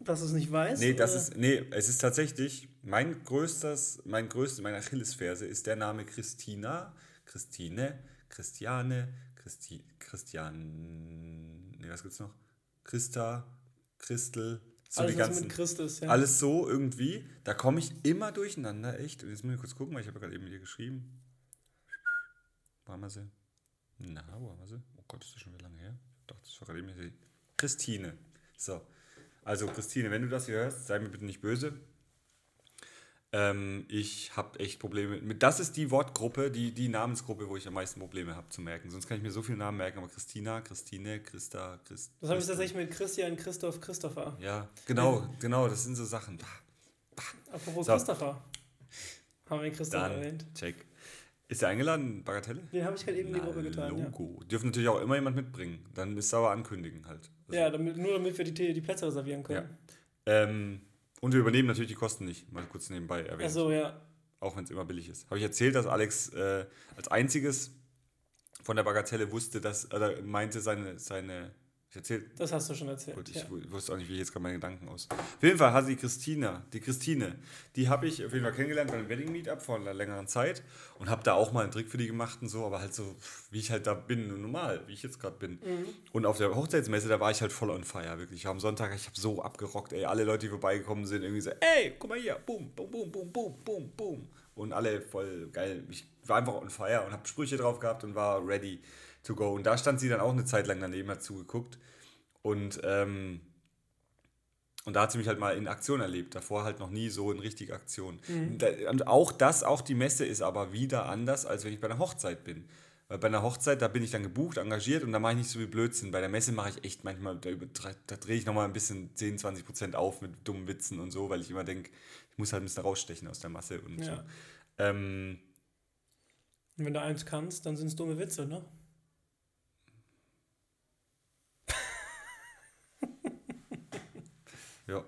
Dass du es nicht weißt? Nee, das ist, nee, es ist tatsächlich, mein größtes, mein größtes, meine Achillesferse ist der Name Christina, Christine, Christiane, Christi, Christian, nee, was gibt's noch? Christa, Christel, so Alles, die ganzen, mit Christus, ja. alles so irgendwie, da komme ich immer durcheinander, echt. Und jetzt muss ich kurz gucken, weil ich habe ja gerade eben mit dir geschrieben. Wo haben wir sie? Na, wo haben wir sie? Oh Gott, ist das schon wieder lange her? Ich dachte, das war gerade eben hier. Christine. So. Also, Christine, wenn du das hier hörst, sei mir bitte nicht böse. Ähm, ich habe echt Probleme mit. Das ist die Wortgruppe, die, die Namensgruppe, wo ich am meisten Probleme habe zu merken. Sonst kann ich mir so viele Namen merken, aber Christina, Christine, Christa, Christ. Das habe ich tatsächlich mit Christian, Christoph, Christopher. Ja, genau, genau, das sind so Sachen. Apropos So. Christopher. Haben wir den Christopher Dann, erwähnt? check. Ist er eingeladen, Bagatelle? Den habe ich gerade eben in die Gruppe getan, ja. Logo. Dürfen natürlich auch immer jemand mitbringen. Dann ist es aber ankündigen halt. Also, Ja, damit, nur damit wir die, die Plätze reservieren können. Ähm, und wir übernehmen natürlich die Kosten nicht. Mal kurz nebenbei erwähnt. Also ja, Auch wenn es immer billig ist. Habe ich erzählt, dass Alex äh, als einziges von der Bagatelle wusste, dass, oder meinte seine, seine ich erzählt, das hast du schon erzählt. Gut, ich ja. wu- wusste auch nicht, wie ich jetzt gerade meine Gedanken aus. Auf jeden Fall hat die Christina, die Christine, die habe ich auf jeden Fall kennengelernt bei einem Wedding Meetup vor einer längeren Zeit und habe da auch mal einen Trick für die gemacht und so, aber halt so, wie ich halt da bin, normal, wie ich jetzt gerade bin. Und auf der Hochzeitsmesse, da war ich halt voll on fire, wirklich. Am Sonntag, ich habe so abgerockt, ey, alle Leute, die vorbeigekommen sind, irgendwie so, ey, guck mal hier, boom, boom, boom, boom, boom, boom, boom. Und alle voll geil. Ich war einfach on fire und habe Sprüche drauf gehabt und war ready to go. Und da stand sie dann auch eine Zeit lang daneben, hat zugeguckt. Und, ähm, und da hat sie mich halt mal in Aktion erlebt. Davor halt noch nie so in richtiger Aktion. Da, und auch das, auch die Messe ist aber wieder anders, als wenn ich bei einer Hochzeit bin. Weil bei einer Hochzeit, da bin ich dann gebucht, engagiert und da mache ich nicht so viel Blödsinn. Bei der Messe mache ich echt manchmal, da, da drehe ich nochmal ein bisschen 10, 20 Prozent auf mit dummen Witzen und so, weil ich immer denke, ich muss halt ein bisschen rausstechen aus der Masse und Ja. so. Ähm, Und wenn du eins kannst, dann sind es dumme Witze, ne? ja.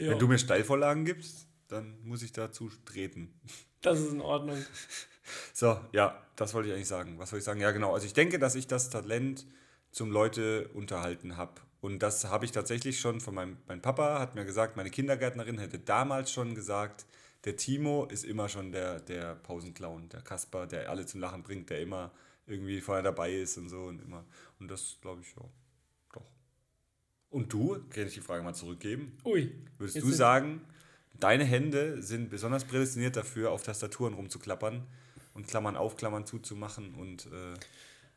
Ja, Wenn du mir Steilvorlagen gibst, dann muss ich dazu treten. das ist in Ordnung. So, ja, das wollte ich eigentlich sagen. Was soll ich sagen? Ja, genau. Also ich denke, dass ich das Talent zum Leute unterhalten habe. Und das habe ich tatsächlich schon von meinem mein Papa, hat mir gesagt, meine Kindergärtnerin hätte damals schon gesagt, der Timo ist immer schon der, der Pausenclown, der Kasper, der alle zum Lachen bringt, der immer irgendwie vorher dabei ist und so und immer. Und das glaube ich ja. Und du, kann ich die Frage mal zurückgeben? Ui. Würdest Jetzt du sagen, deine Hände sind besonders prädestiniert dafür, auf Tastaturen rumzuklappern und Klammern auf, Klammern zuzumachen und äh,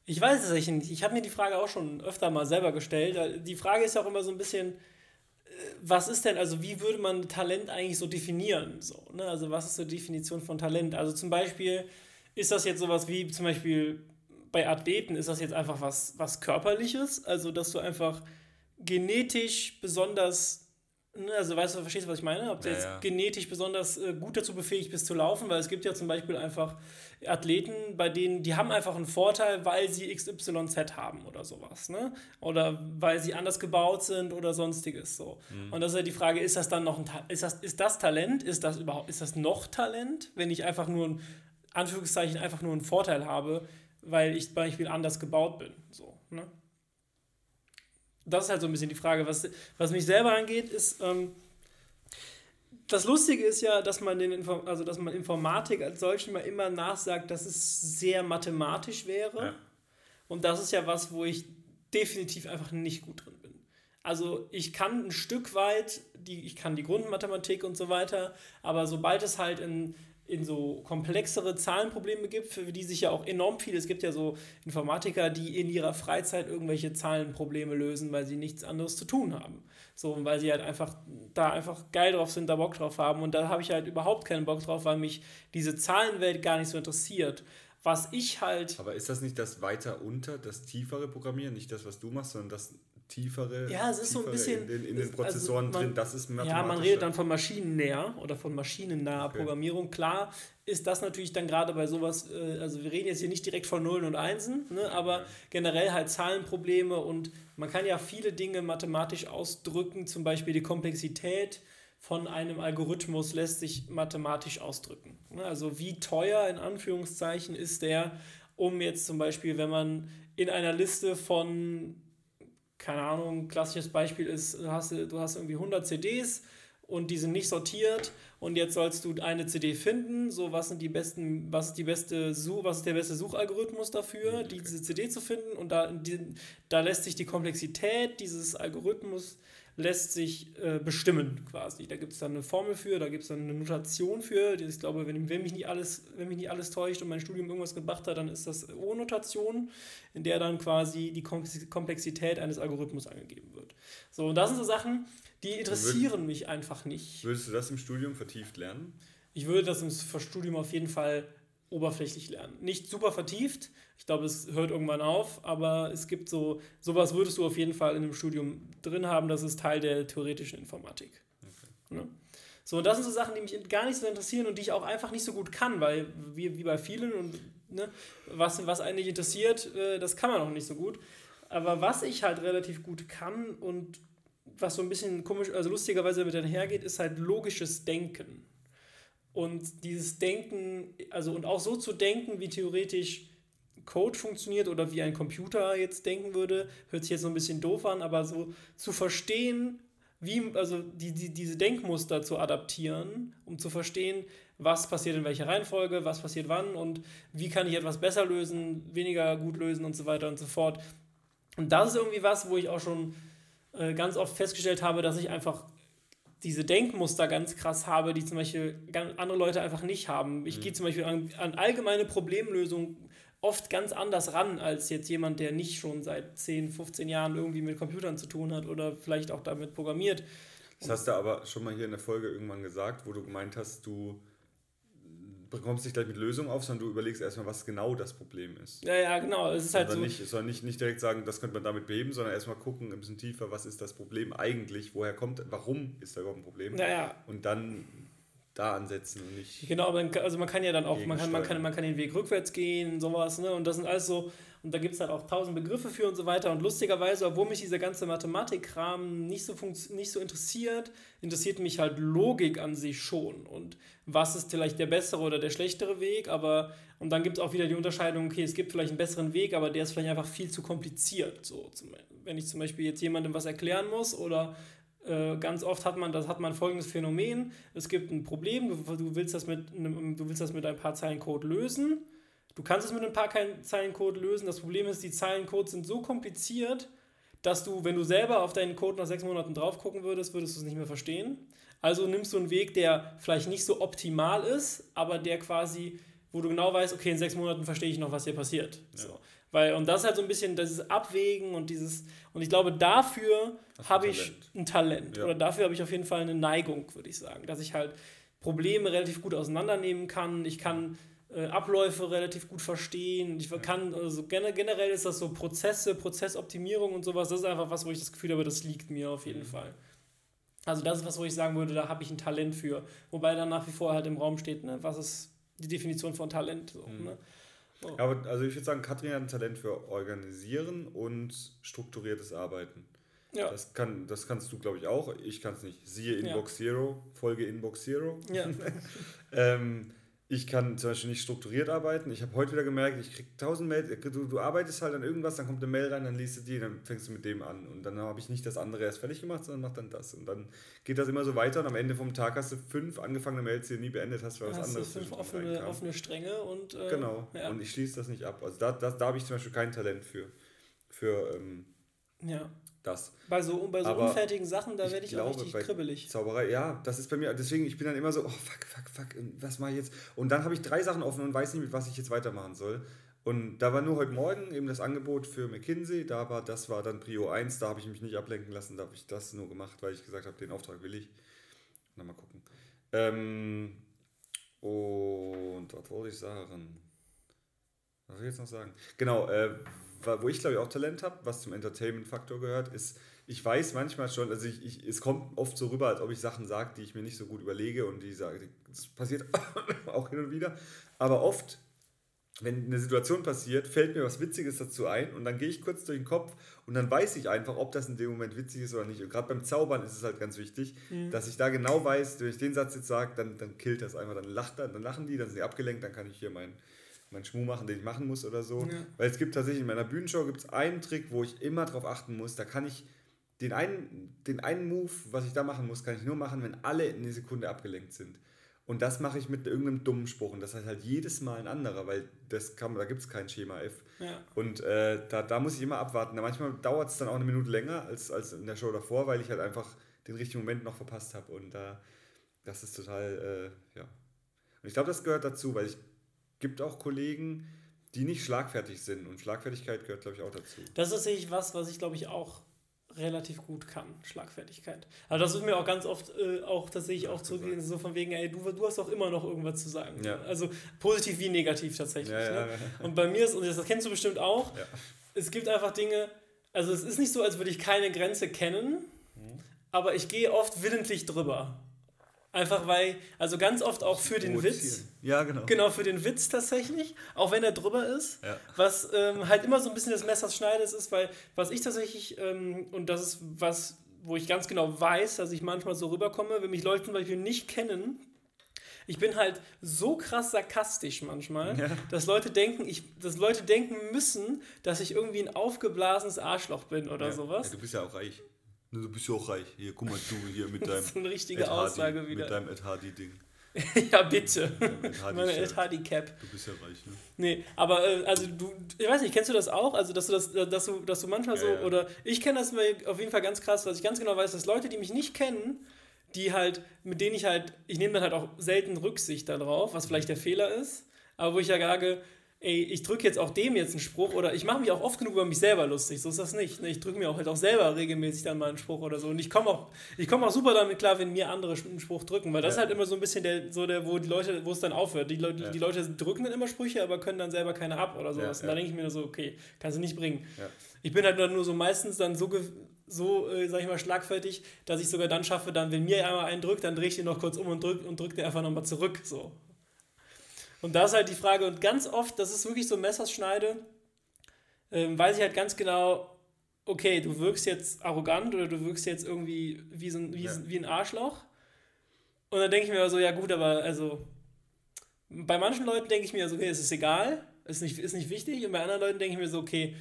Ich weiß es nicht. Ich habe mir die Frage auch schon öfter mal selber gestellt. Die Frage ist ja auch immer so ein bisschen, äh, was ist denn, also wie würde man Talent eigentlich so definieren? So, ne? Also was ist so die Definition von Talent? Also zum Beispiel, ist das jetzt sowas wie zum Beispiel bei Athleten, ist das jetzt einfach was, was Körperliches? Also dass du einfach genetisch besonders, ne? also weißt du, verstehst du, was ich meine? Ob du Ja, jetzt ja. genetisch besonders äh, gut dazu befähigt bist zu laufen, weil es gibt ja zum Beispiel einfach Athleten, bei denen, die haben einfach einen Vorteil, weil sie XYZ haben oder sowas, ne? Oder weil sie anders gebaut sind oder sonstiges so. Und das ist ja die Frage, ist das dann noch ein Ta- ist das, ist das Talent? Ist das überhaupt, ist das noch Talent, wenn ich einfach nur ein, Anführungszeichen, einfach nur einen Vorteil habe, weil ich zum Beispiel anders gebaut bin. So, ne? Das ist halt so ein bisschen die Frage. Was, was mich selber angeht, ist, ähm, das Lustige ist ja, dass man den Inform also dass man Informatik als solchen mal immer nachsagt, dass es sehr mathematisch wäre. Ja. Und das ist ja was, wo ich definitiv einfach nicht gut drin bin. Also ich kann ein Stück weit, die, ich kann die Grundmathematik und so weiter, aber sobald es halt in, in so komplexere Zahlenprobleme gibt, für die sich ja auch enorm viele, es gibt ja so Informatiker, die in ihrer Freizeit irgendwelche Zahlenprobleme lösen, weil sie nichts anderes zu tun haben. So, weil sie halt einfach da einfach geil drauf sind, da Bock drauf haben. Und da habe ich halt überhaupt keinen Bock drauf, weil mich diese Zahlenwelt gar nicht so interessiert. Was ich halt aber ist das nicht das weiter unter, das tiefere Programmieren, nicht das, was du machst, sondern das tiefere, Ja, es ist so ein bisschen- in den, in den es- Prozessoren also man- drin, das ist Ja, man redet dann von maschinennäher oder von maschinennaher Okay. Programmierung. Klar ist das natürlich dann gerade bei sowas, äh, also wir reden jetzt hier nicht direkt von Nullen und Einsen, ne, aber generell halt Zahlenprobleme und man kann ja viele Dinge mathematisch ausdrücken, zum Beispiel die Komplexität von einem Algorithmus lässt sich mathematisch ausdrücken. Ne, Also wie teuer in Anführungszeichen ist der, um jetzt zum Beispiel, wenn man in einer Liste von keine Ahnung, klassisches Beispiel ist, du hast, du hast irgendwie 100 CDs und die sind nicht sortiert und jetzt sollst du eine CD finden, so was sind die besten, was ist die beste was ist der beste Suchalgorithmus dafür, okay. diese CD zu finden und da, die, da lässt sich die Komplexität dieses Algorithmus lässt sich äh, bestimmen quasi. Da gibt es dann eine Formel für, da gibt es dann eine Notation für. Ich glaube, wenn, wenn, mich nicht alles, wenn mich nicht alles täuscht und mein Studium irgendwas gebracht hat, dann ist das O-Notation, in der dann quasi die Komplexität eines Algorithmus angegeben wird. So, und das sind so Sachen, die interessieren würd, mich einfach nicht. Würdest du das im Studium vertieft lernen? Ich würde das im Studium auf jeden Fall oberflächlich lernen. Nicht super vertieft, ich glaube, es hört irgendwann auf, aber es gibt so, sowas würdest du auf jeden Fall in einem Studium drin haben, das ist Teil der theoretischen Informatik. Okay. Ne? So, und das sind so Sachen, die mich gar nicht so interessieren und die ich auch einfach nicht so gut kann, weil wie, wie bei vielen und ne, was, was einen nicht interessiert, äh, das kann man auch nicht so gut. Aber was ich halt relativ gut kann und was so ein bisschen komisch, also lustigerweise damit einhergeht, ist halt logisches Denken. Und dieses Denken, also und auch so zu denken, wie theoretisch Code funktioniert oder wie ein Computer jetzt denken würde, hört sich jetzt so ein bisschen doof an, aber so zu verstehen, wie, also die, die, diese Denkmuster zu adaptieren, um zu verstehen, was passiert in welcher Reihenfolge, was passiert wann und wie kann ich etwas besser lösen, weniger gut lösen und so weiter und so fort. Und das ist irgendwie was, wo ich auch schon äh, ganz oft festgestellt habe, dass ich einfach diese Denkmuster ganz krass habe, die zum Beispiel andere Leute einfach nicht haben. Ich mhm. gehe zum Beispiel an, an allgemeine Problemlösungen oft ganz anders ran als jetzt jemand, der nicht schon seit 10, 15 Jahren irgendwie mit Computern zu tun hat oder vielleicht auch damit programmiert. Das hast du aber schon mal hier in der Folge irgendwann gesagt, wo du gemeint hast, du bekommst nicht gleich mit Lösungen auf, sondern du überlegst erstmal, was genau das Problem ist. Ja, ja, genau. Es ist halt so. Nicht, sondern nicht, nicht direkt sagen, das könnte man damit beheben, sondern erstmal gucken, ein bisschen tiefer, was ist das Problem eigentlich, woher kommt, warum ist da überhaupt ein Problem? Ja, ja. Und dann da ansetzen und nicht. Genau, aber also man kann ja dann auch, man kann, man, kann, man kann den Weg rückwärts gehen, sowas, ne? Und das sind alles so, und da gibt es halt auch tausend Begriffe für und so weiter. Und lustigerweise, obwohl mich dieser ganze Mathematikkram nicht so, nicht so interessiert, interessiert mich halt Logik an sich schon. Und was ist vielleicht der bessere oder der schlechtere Weg, aber und dann gibt es auch wieder die Unterscheidung, okay, es gibt vielleicht einen besseren Weg, aber der ist vielleicht einfach viel zu kompliziert. So, zum, wenn ich zum Beispiel jetzt jemandem was erklären muss oder äh, ganz oft hat man, das hat man folgendes Phänomen. Es gibt ein Problem, du, willst das mit einem, du willst das mit ein paar Zeilen Code lösen. Du kannst es mit ein paar Zeilen Code lösen. Das Problem ist, die Zeilen Code sind so kompliziert, dass du, wenn du selber auf deinen Code nach sechs Monaten drauf gucken würdest, würdest du es nicht mehr verstehen. Also nimmst du einen Weg, der vielleicht nicht so optimal ist, aber der quasi, wo du genau weißt, okay, in sechs Monaten verstehe ich noch, was hier passiert. Ja. So. Weil, und das ist halt so ein bisschen dieses Abwägen und dieses, und ich glaube, dafür habe ich ein Talent. Ja. Oder dafür habe ich auf jeden Fall eine Neigung, würde ich sagen. Dass ich halt Probleme relativ gut auseinandernehmen kann. Ich kann Abläufe relativ gut verstehen. Ich kann, also generell ist das so Prozesse, Prozessoptimierung und sowas, das ist einfach was, wo ich das Gefühl habe, das liegt mir auf jeden mhm. Fall. Also das ist was, wo ich sagen würde, da habe ich ein Talent für. Wobei dann nach wie vor halt im Raum steht, ne, was ist die Definition von Talent. So, mhm. ne? Oh. Aber also ich würde sagen, Katrin hat ein Talent für Organisieren und strukturiertes Arbeiten. Ja. Das, kann, das kannst du, glaube ich, auch. Ich kann es nicht. Siehe Inbox ja. Zero, Folge Inbox Zero. Ja. ähm, ich kann zum Beispiel nicht strukturiert arbeiten. Ich habe heute wieder gemerkt, ich kriege tausend Mails. Du, du arbeitest halt an irgendwas, dann kommt eine Mail rein, dann liest du die, dann fängst du mit dem an. Und dann habe ich nicht das andere erst fertig gemacht, sondern mach dann das. Und dann geht das immer so weiter. Und am Ende vom Tag hast du fünf angefangene Mails, die du nie beendet hast, weil was anderes du fünf offene, offene Stränge und. Äh, genau. Ja. Und ich schließe das nicht ab. Also da, da, da habe ich zum Beispiel kein Talent für. Für. Ähm, ja das. Bei so, bei so unfertigen Sachen, da werde ich glaube, auch richtig kribbelig. Zauberei, ja, das ist bei mir, deswegen, ich bin dann immer so, oh fuck, fuck, fuck, was mache ich jetzt? Und dann habe ich drei Sachen offen und weiß nicht, mit was ich jetzt weitermachen soll. Und da war nur heute Morgen eben das Angebot für McKinsey, da war, das war dann Prio 1, da habe ich mich nicht ablenken lassen, da habe ich das nur gemacht, weil ich gesagt habe, den Auftrag will ich. Na, mal gucken. Ähm, und was wollte ich sagen? Was soll ich jetzt noch sagen? Genau, äh, wo ich glaube ich auch Talent habe, was zum Entertainment-Faktor gehört, ist, ich weiß manchmal schon, also ich, ich, es kommt oft so rüber, als ob ich Sachen sage, die ich mir nicht so gut überlege und die sage, das passiert auch hin und wieder, aber oft, wenn eine Situation passiert, fällt mir was Witziges dazu ein und dann gehe ich kurz durch den Kopf und dann weiß ich einfach, ob das in dem Moment witzig ist oder nicht. Und gerade beim Zaubern ist es halt ganz wichtig, mhm. dass ich da genau weiß, wenn ich den Satz jetzt sage, dann, dann killt das einfach, dann lacht dann lachen die, dann sind die abgelenkt, dann kann ich hier meinen meinen Schmuh machen, den ich machen muss oder so. Ja. Weil es gibt tatsächlich in meiner Bühnenshow gibt's einen Trick, wo ich immer drauf achten muss. Da kann ich den einen, den einen Move, was ich da machen muss, kann ich nur machen, wenn alle in der Sekunde abgelenkt sind. Und das mache ich mit irgendeinem dummen Spruch. Und das heißt halt jedes Mal ein anderer, weil das kann, da gibt es kein Schema F. Ja. Und äh, da, da muss ich immer abwarten. Da manchmal dauert es dann auch eine Minute länger als, als in der Show davor, weil ich halt einfach den richtigen Moment noch verpasst habe. Und da, das ist total, äh, ja. Und ich glaube, das gehört dazu, weil es gibt auch Kollegen, die nicht schlagfertig sind. Und Schlagfertigkeit gehört, glaube ich, auch dazu. Das ist tatsächlich was, was ich, glaube ich, auch relativ gut kann, Schlagfertigkeit. Also das ist mir auch ganz oft äh, auch tatsächlich auch zurückgehen, so von wegen, ey, du, du hast auch immer noch irgendwas zu sagen. Ja. Also positiv wie negativ tatsächlich. Ja, ne? ja, und bei mir ist, und das kennst du bestimmt auch, es gibt einfach Dinge, also es ist nicht so, als würde ich keine Grenze kennen, mhm. aber ich gehe oft willentlich drüber. Einfach weil, also ganz oft auch für den Witz. Ja, genau. Genau, für den Witz tatsächlich, auch wenn er drüber ist. Ja. Was ähm, halt immer so ein bisschen das Messerschneides ist, weil was ich tatsächlich, ähm, und das ist was, wo ich ganz genau weiß, dass ich manchmal so rüberkomme, wenn mich Leute zum Beispiel nicht kennen, ich bin halt so krass sarkastisch manchmal, ja. dass Leute denken, ich, dass Leute denken müssen, dass ich irgendwie ein aufgeblasenes Arschloch bin oder ja. sowas. Ja, du bist ja auch reich. Du bist ja auch reich. Hier, guck mal, du hier mit deinem. das ist eine richtige Ed Aussage Hardy, wieder. Mit deinem Ed Hardy-Ding. ja, bitte. Meine Ed Hardy-Cap. Du bist ja reich, ne? Nee, aber äh, also du, ich weiß nicht, kennst du das auch? Also, dass du das, dass du, dass du manchmal ja, so, ja. oder ich kenne das auf jeden Fall ganz krass, was ich ganz genau weiß, dass Leute, die mich nicht kennen, die halt, mit denen ich halt, ich nehme dann halt auch selten Rücksicht darauf, was vielleicht der Fehler ist, aber wo ich ja sage, ey, ich drücke jetzt auch dem jetzt einen Spruch oder ich mache mich auch oft genug über mich selber lustig, so ist das nicht. Ne? Ich drücke mir auch halt auch selber regelmäßig dann mal einen Spruch oder so und ich komme auch, komm auch super damit klar, wenn mir andere einen Spruch drücken, weil das ja. ist halt immer so ein bisschen der, so der, wo die Leute, wo es dann aufhört. Die, Leute, ja. die Leute drücken dann immer Sprüche, aber können dann selber keine ab oder sowas. Ja, und da denke ich mir so, okay, kannst du nicht bringen. Ich bin halt nur so meistens dann so, so äh, sag ich mal, schlagfertig, dass ich sogar dann schaffe, dann, wenn mir einmal einen drückt, dann drehe ich den noch kurz um und drücke und drück den einfach nochmal zurück, so. Und da ist halt die Frage, und ganz oft, das ist wirklich so Messerschneide, ähm, weiß ich halt ganz genau, okay, du wirkst jetzt arrogant oder du wirkst jetzt irgendwie wie, so ein, wie, ja. wie ein Arschloch. Und dann denke ich mir so, ja gut, aber also bei manchen Leuten denke ich mir so, okay, es ist egal, ist nicht, ist nicht wichtig. Und bei anderen Leuten denke ich mir so, okay,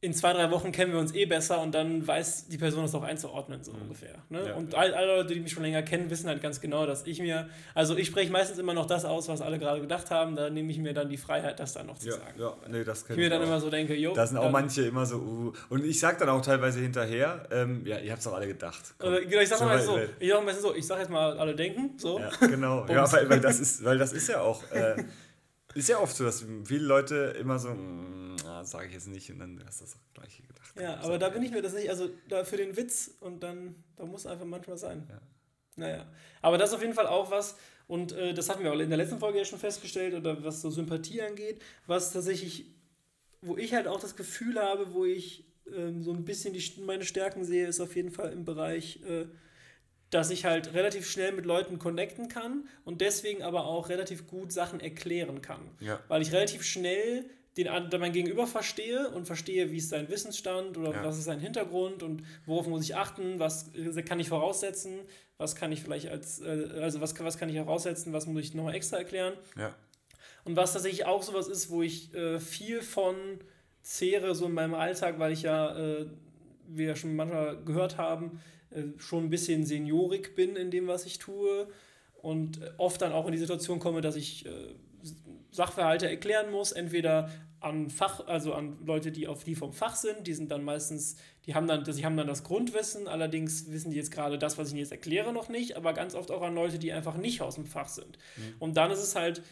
in zwei, drei Wochen kennen wir uns eh besser und dann weiß die Person das auch einzuordnen, so mhm. ungefähr. Ne? Ja, und ja. All, alle Leute, die mich schon länger kennen, wissen halt ganz genau, dass ich mir, also ich spreche meistens immer noch das aus, was alle gerade gedacht haben, da nehme ich mir dann die Freiheit, das dann noch zu ja, sagen. Ja, nee, das ich mir dann auch. immer so denke, jo. Da sind auch manche immer so, uh, und ich sage dann auch teilweise hinterher, ähm, ja, ihr habt es doch alle gedacht. Oder, genau, ich sage mal so, ich sage so, ich sage jetzt mal, alle denken, so. Ja, genau, ja, weil, weil, das ist, weil das ist ja auch, äh, ist ja oft so, dass viele Leute immer so, mm, sage ich jetzt nicht und dann hast du das gleiche gedacht. Ja, aber da bin ich mir das nicht, also da für den Witz und dann, da muss einfach manchmal sein. Ja. Naja, aber das ist auf jeden Fall auch was, und äh, das hatten wir auch in der letzten Folge ja schon festgestellt, oder was so Sympathie angeht, was tatsächlich, wo ich halt auch das Gefühl habe, wo ich ähm, so ein bisschen die, meine Stärken sehe, ist auf jeden Fall im Bereich, äh, dass ich halt relativ schnell mit Leuten connecten kann und deswegen aber auch relativ gut Sachen erklären kann. Ja. Weil ich relativ schnell den mein Gegenüber verstehe und verstehe, wie ist sein Wissensstand oder ja. was ist sein Hintergrund und worauf muss ich achten, was kann ich voraussetzen, was kann ich vielleicht als, äh, also was, was kann ich voraussetzen, was muss ich nochmal extra erklären. Ja. Und was tatsächlich auch sowas ist, wo ich äh, viel von zehre, so in meinem Alltag, weil ich ja, äh, wie wir ja schon manchmal gehört haben, schon ein bisschen seniorig bin in dem, was ich tue und oft dann auch in die Situation komme, dass ich äh, Sachverhalte erklären muss, entweder an Fach, also an Leute, die auf die vom Fach sind, die sind dann meistens, die haben dann, die haben dann das Grundwissen, allerdings wissen die jetzt gerade das, was ich Ihnen jetzt erkläre, noch nicht, aber ganz oft auch an Leute, die einfach nicht aus dem Fach sind. Mhm. Und dann ist es halt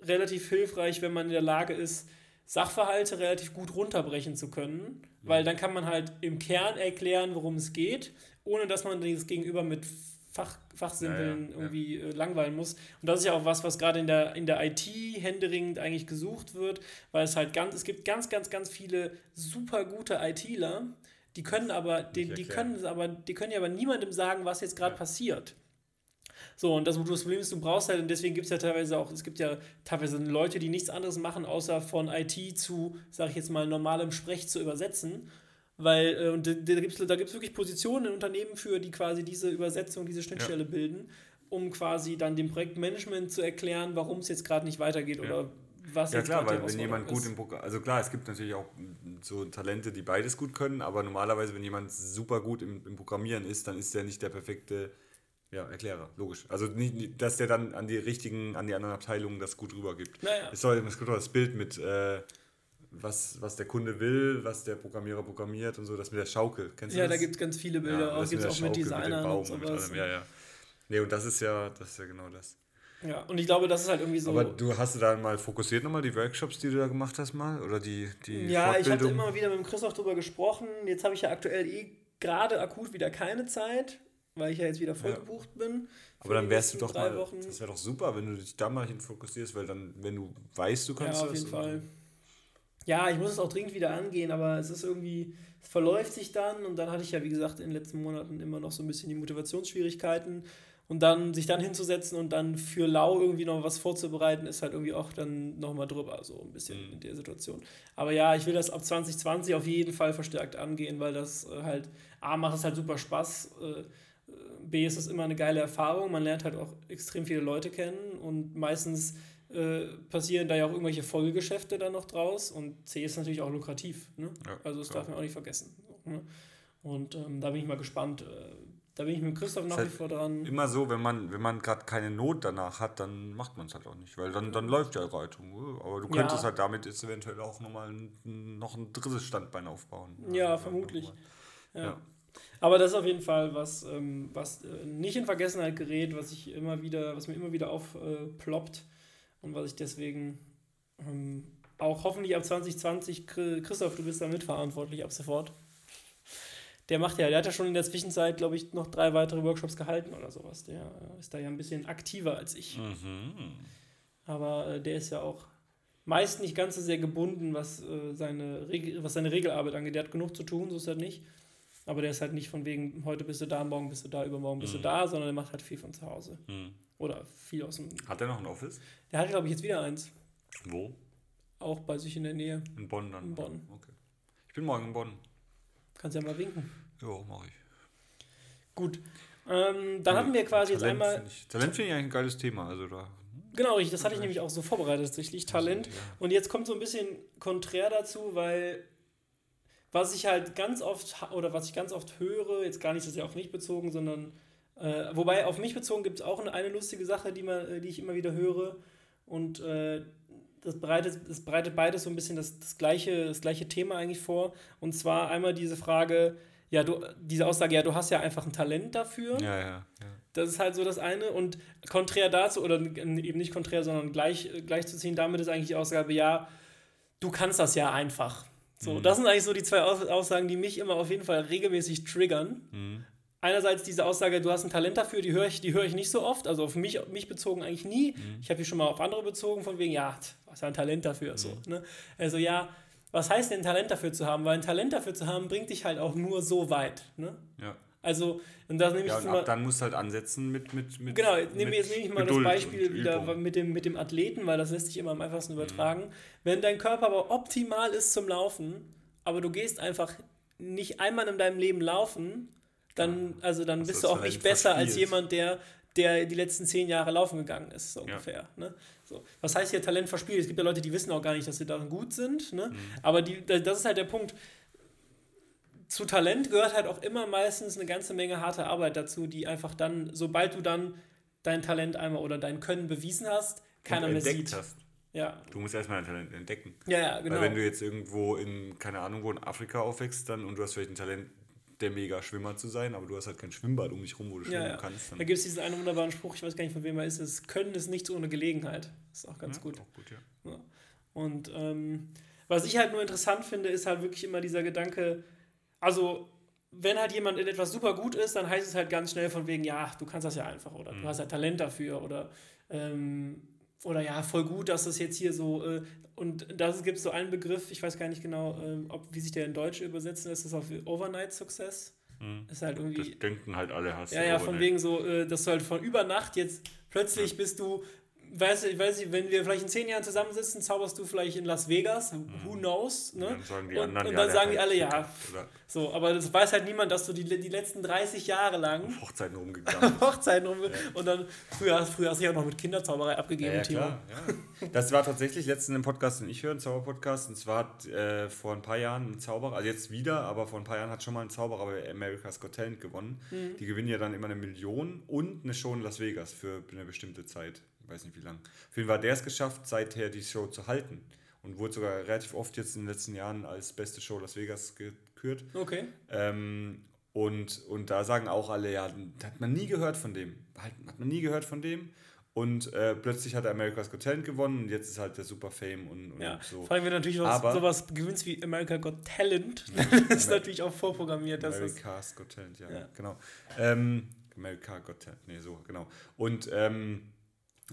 relativ hilfreich, wenn man in der Lage ist, Sachverhalte relativ gut runterbrechen zu können, mhm. weil dann kann man halt im Kern erklären, worum es geht, ohne dass man das Gegenüber mit Fach, Fachsimpeln ja, ja, irgendwie ja. Äh, langweilen muss. Und das ist ja auch was, was gerade in der, in der IT händeringend eigentlich gesucht wird, weil es halt ganz, es gibt ganz, ganz, ganz viele super gute ITler, die können aber, die, die können aber, die können ja aber niemandem sagen, was jetzt gerade passiert. So, und das, Problem ist, du brauchst halt, und deswegen gibt es ja teilweise auch, es gibt ja teilweise Leute, die nichts anderes machen, außer von IT zu, sag ich jetzt mal, normalem Sprech zu übersetzen. Weil, äh, und da, gibt es da gibt's wirklich Positionen in Unternehmen für, die quasi diese Übersetzung, diese Schnittstelle ja. bilden, um quasi dann dem Projektmanagement zu erklären, warum es jetzt gerade nicht weitergeht ja. oder was ja, klar, weil wenn jemand gut im Programm, also klar, es gibt natürlich auch so Talente, die beides gut können, aber normalerweise, wenn jemand super gut im, im Programmieren ist, dann ist der nicht der perfekte ja, Erklärer, logisch. Also nicht, dass der dann an die richtigen, an die anderen Abteilungen das gut rübergibt. Naja. Es soll es gibt auch das Bild mit, äh, was, was der Kunde will, was der Programmierer programmiert und so, das mit der Schaukel. Kennst du ja, das? da gibt es ganz viele Bilder, ja, auch gibt es auch mit Designern mit und sowas. Und ja, ja. Nee, und das ist ja, das ist ja genau das. Ja, und ich glaube, das ist halt irgendwie so. Aber du hast du da mal fokussiert nochmal die Workshops, die du da gemacht hast, mal? Oder die, die Ja, ich hatte immer wieder mit dem Christoph drüber gesprochen. Jetzt habe ich ja aktuell eh gerade akut wieder keine Zeit, weil ich ja jetzt wieder voll ja. gebucht bin. Aber dann wärst du doch mal. Wochen. Das wäre doch super, wenn du dich da mal hin fokussierst, weil dann, wenn du weißt, du kannst ja, auf jeden Fall. Ja, ich muss es auch dringend wieder angehen, aber es ist irgendwie, es verläuft sich dann und dann hatte ich ja, wie gesagt, in den letzten Monaten immer noch so ein bisschen die Motivationsschwierigkeiten und dann sich dann hinzusetzen und dann für lau irgendwie noch was vorzubereiten, ist halt irgendwie auch dann nochmal drüber, so ein bisschen mhm. in der Situation. Aber ja, ich will das ab 2020 auf jeden Fall verstärkt angehen, weil das äh, halt, A, macht es halt super Spaß, äh, B, ist es immer eine geile Erfahrung, man lernt halt auch extrem viele Leute kennen und meistens äh, passieren da ja auch irgendwelche Folgegeschäfte dann noch draus und C ist natürlich auch lukrativ, ne? Ja, also das ja. darf man auch nicht vergessen. Ne? Und ähm, da bin ich mal gespannt, äh, da bin ich mit Christoph nach wie vor dran. Immer so, wenn man, wenn man gerade keine Not danach hat, dann macht man es halt auch nicht, weil dann, dann läuft ja Reitung. Aber du könntest ja. halt damit jetzt eventuell auch nochmal ein, noch ein drittes Standbein aufbauen. Ja, vermutlich. Ja. ja. Aber das ist auf jeden Fall was, ähm, was äh, nicht in Vergessenheit gerät, was ich immer wieder, was mir immer wieder aufploppt äh, und was ich deswegen ähm, auch hoffentlich ab 2020, Christoph, du bist da mitverantwortlich ab sofort der macht ja, der hat ja schon in der Zwischenzeit, glaube ich, noch drei weitere Workshops gehalten oder sowas. Der äh, ist da ja ein bisschen aktiver als ich. Mhm. Aber äh, der ist ja auch meist nicht ganz so sehr gebunden, was, äh, seine, was seine Regelarbeit angeht. Der hat genug zu tun, so ist er nicht. Aber der ist halt nicht von wegen, heute bist du da, morgen bist du da, übermorgen bist mhm. du da, sondern der macht halt viel von zu Hause. Mhm. Oder viel aus dem. Hat er noch ein Office? Der hat, glaube ich, jetzt wieder eins. Wo? Auch bei sich in der Nähe. In Bonn dann? In Bonn. Okay. Ich bin morgen in Bonn. Kannst ja mal winken. Ja, mache ich. Gut. Ähm, dann ja, hatten wir quasi Talent jetzt einmal. Find ich, Talent finde ich eigentlich ein geiles Thema. Also da. Genau, das hatte ich nämlich auch so vorbereitet, tatsächlich Talent. Und jetzt kommt so ein bisschen konträr dazu, weil was ich halt ganz oft oder was ich ganz oft höre, jetzt gar nicht so sehr auf mich bezogen, sondern äh, wobei auf mich bezogen gibt es auch eine, eine, lustige Sache, die, man, äh, die ich immer wieder höre. Und äh, das bereitet, das bereitet beides so ein bisschen das, das, gleiche, das gleiche Thema eigentlich vor. Und zwar einmal diese Frage, ja, du, diese Aussage, ja, du hast ja einfach ein Talent dafür. Ja, ja, ja. Das ist halt so das eine. Und konträr dazu, oder eben nicht konträr, sondern gleich, gleichzuziehen, damit ist eigentlich die Aussage, ja, du kannst das ja einfach. So, mhm. das sind eigentlich so die zwei Aussagen, die mich immer auf jeden Fall regelmäßig triggern. Mhm. Einerseits diese Aussage, du hast ein Talent dafür, die höre ich, die höre ich nicht so oft, also auf mich, mich bezogen eigentlich nie. Mhm. Ich habe die schon mal auf andere bezogen, von wegen, ja, hast ja ein Talent dafür. So, mhm. ne? Also ja, was heißt denn Talent dafür zu haben? Weil ein Talent dafür zu haben, bringt dich halt auch nur so weit. Ne? Ja. Also, und das nehme ich ja, und dann musst du halt ansetzen mit. mit, mit genau, jetzt nehme, jetzt nehme ich mal Geduld das Beispiel wieder mit dem, mit dem Athleten, weil das lässt sich immer am einfachsten mhm. übertragen. Mhm. Wenn dein Körper aber optimal ist zum Laufen, aber du gehst einfach nicht einmal in deinem Leben laufen, dann, also dann bist du auch nicht besser verspielt. als jemand, der, der die letzten zehn Jahre laufen gegangen ist, so ungefähr. Ja. Ne? So. Was heißt hier Talent verspielt? Es gibt ja Leute, die wissen auch gar nicht, dass sie darin gut sind. Ne? Mhm. Aber die, das ist halt der Punkt. Zu Talent gehört halt auch immer meistens eine ganze Menge harte Arbeit dazu, die einfach dann, sobald du dann dein Talent einmal oder dein Können bewiesen hast, keiner mehr sieht. Hast. Ja. Du musst erstmal dein Talent entdecken. Ja, ja, genau. Weil wenn du jetzt irgendwo in, keine Ahnung, wo in Afrika aufwächst dann und du hast vielleicht ein Talent, der Mega-Schwimmer zu sein, aber du hast halt kein Schwimmbad um dich rum, wo du schwimmen ja, ja. kannst. da gibt es diesen einen wunderbaren Spruch, ich weiß gar nicht, von wem er ist, es Können ist nichts ohne Gelegenheit. Ist auch ganz ja, gut. Auch gut ja. Und ähm, was ich halt nur interessant finde, ist halt wirklich immer dieser Gedanke, also wenn halt jemand in etwas super gut ist, dann heißt es halt ganz schnell von wegen, ja, du kannst das ja einfach oder mhm. du hast ja Talent dafür oder ähm, oder ja, voll gut, dass das jetzt hier so, äh, und da gibt es so einen Begriff, ich weiß gar nicht genau, äh, ob, wie sich der in Deutsch übersetzen lässt, ist das auf Overnight Success. Mhm. Ist halt irgendwie. Das denken halt alle, hast Ja, ja, von wegen so, äh, dass du halt von über Nacht jetzt plötzlich ja. bist du weiß ich, weiß wenn wir vielleicht in zehn Jahren zusammensitzen, zauberst du vielleicht in Las Vegas, who knows, ne? Dann sagen die und, anderen, und ja, dann der sagen die halt alle, Glück ja, so, aber das weiß halt niemand, dass du die, die letzten 30 Jahre lang Hochzeiten rumgegangen. Hochzeiten rum und dann, früher, früher hast du dich auch noch mit Kinderzauberei abgegeben, Ja, ja, klar. Ja. Das war tatsächlich letztens im Podcast, den ich höre, ein Zauberpodcast. Und zwar hat äh, vor ein paar Jahren ein Zauberer, also jetzt wieder, aber vor ein paar Jahren hat schon mal ein Zauberer bei America's Got Talent gewonnen. Mhm. Die gewinnen ja dann immer eine Million und eine Show in Las Vegas für eine bestimmte Zeit. Weiß nicht wie lang. Auf jeden Fall hat der es geschafft, seither die Show zu halten. Und wurde sogar relativ oft jetzt in den letzten Jahren als beste Show Las Vegas gekürt. Okay. Ähm, und, und da sagen auch alle, ja, hat man nie gehört von dem. Halt, Hat man nie gehört von dem. Und äh, plötzlich hat er America's Got Talent gewonnen und jetzt ist halt der Super Fame und, und Ja, so. vor allem wenn du natürlich was, sowas gewinnst wie America Got Talent, das ist natürlich auch vorprogrammiert, dass America's Got Talent, ja, Ja. genau. Ähm, America Got Talent, nee, so, genau. Und ähm,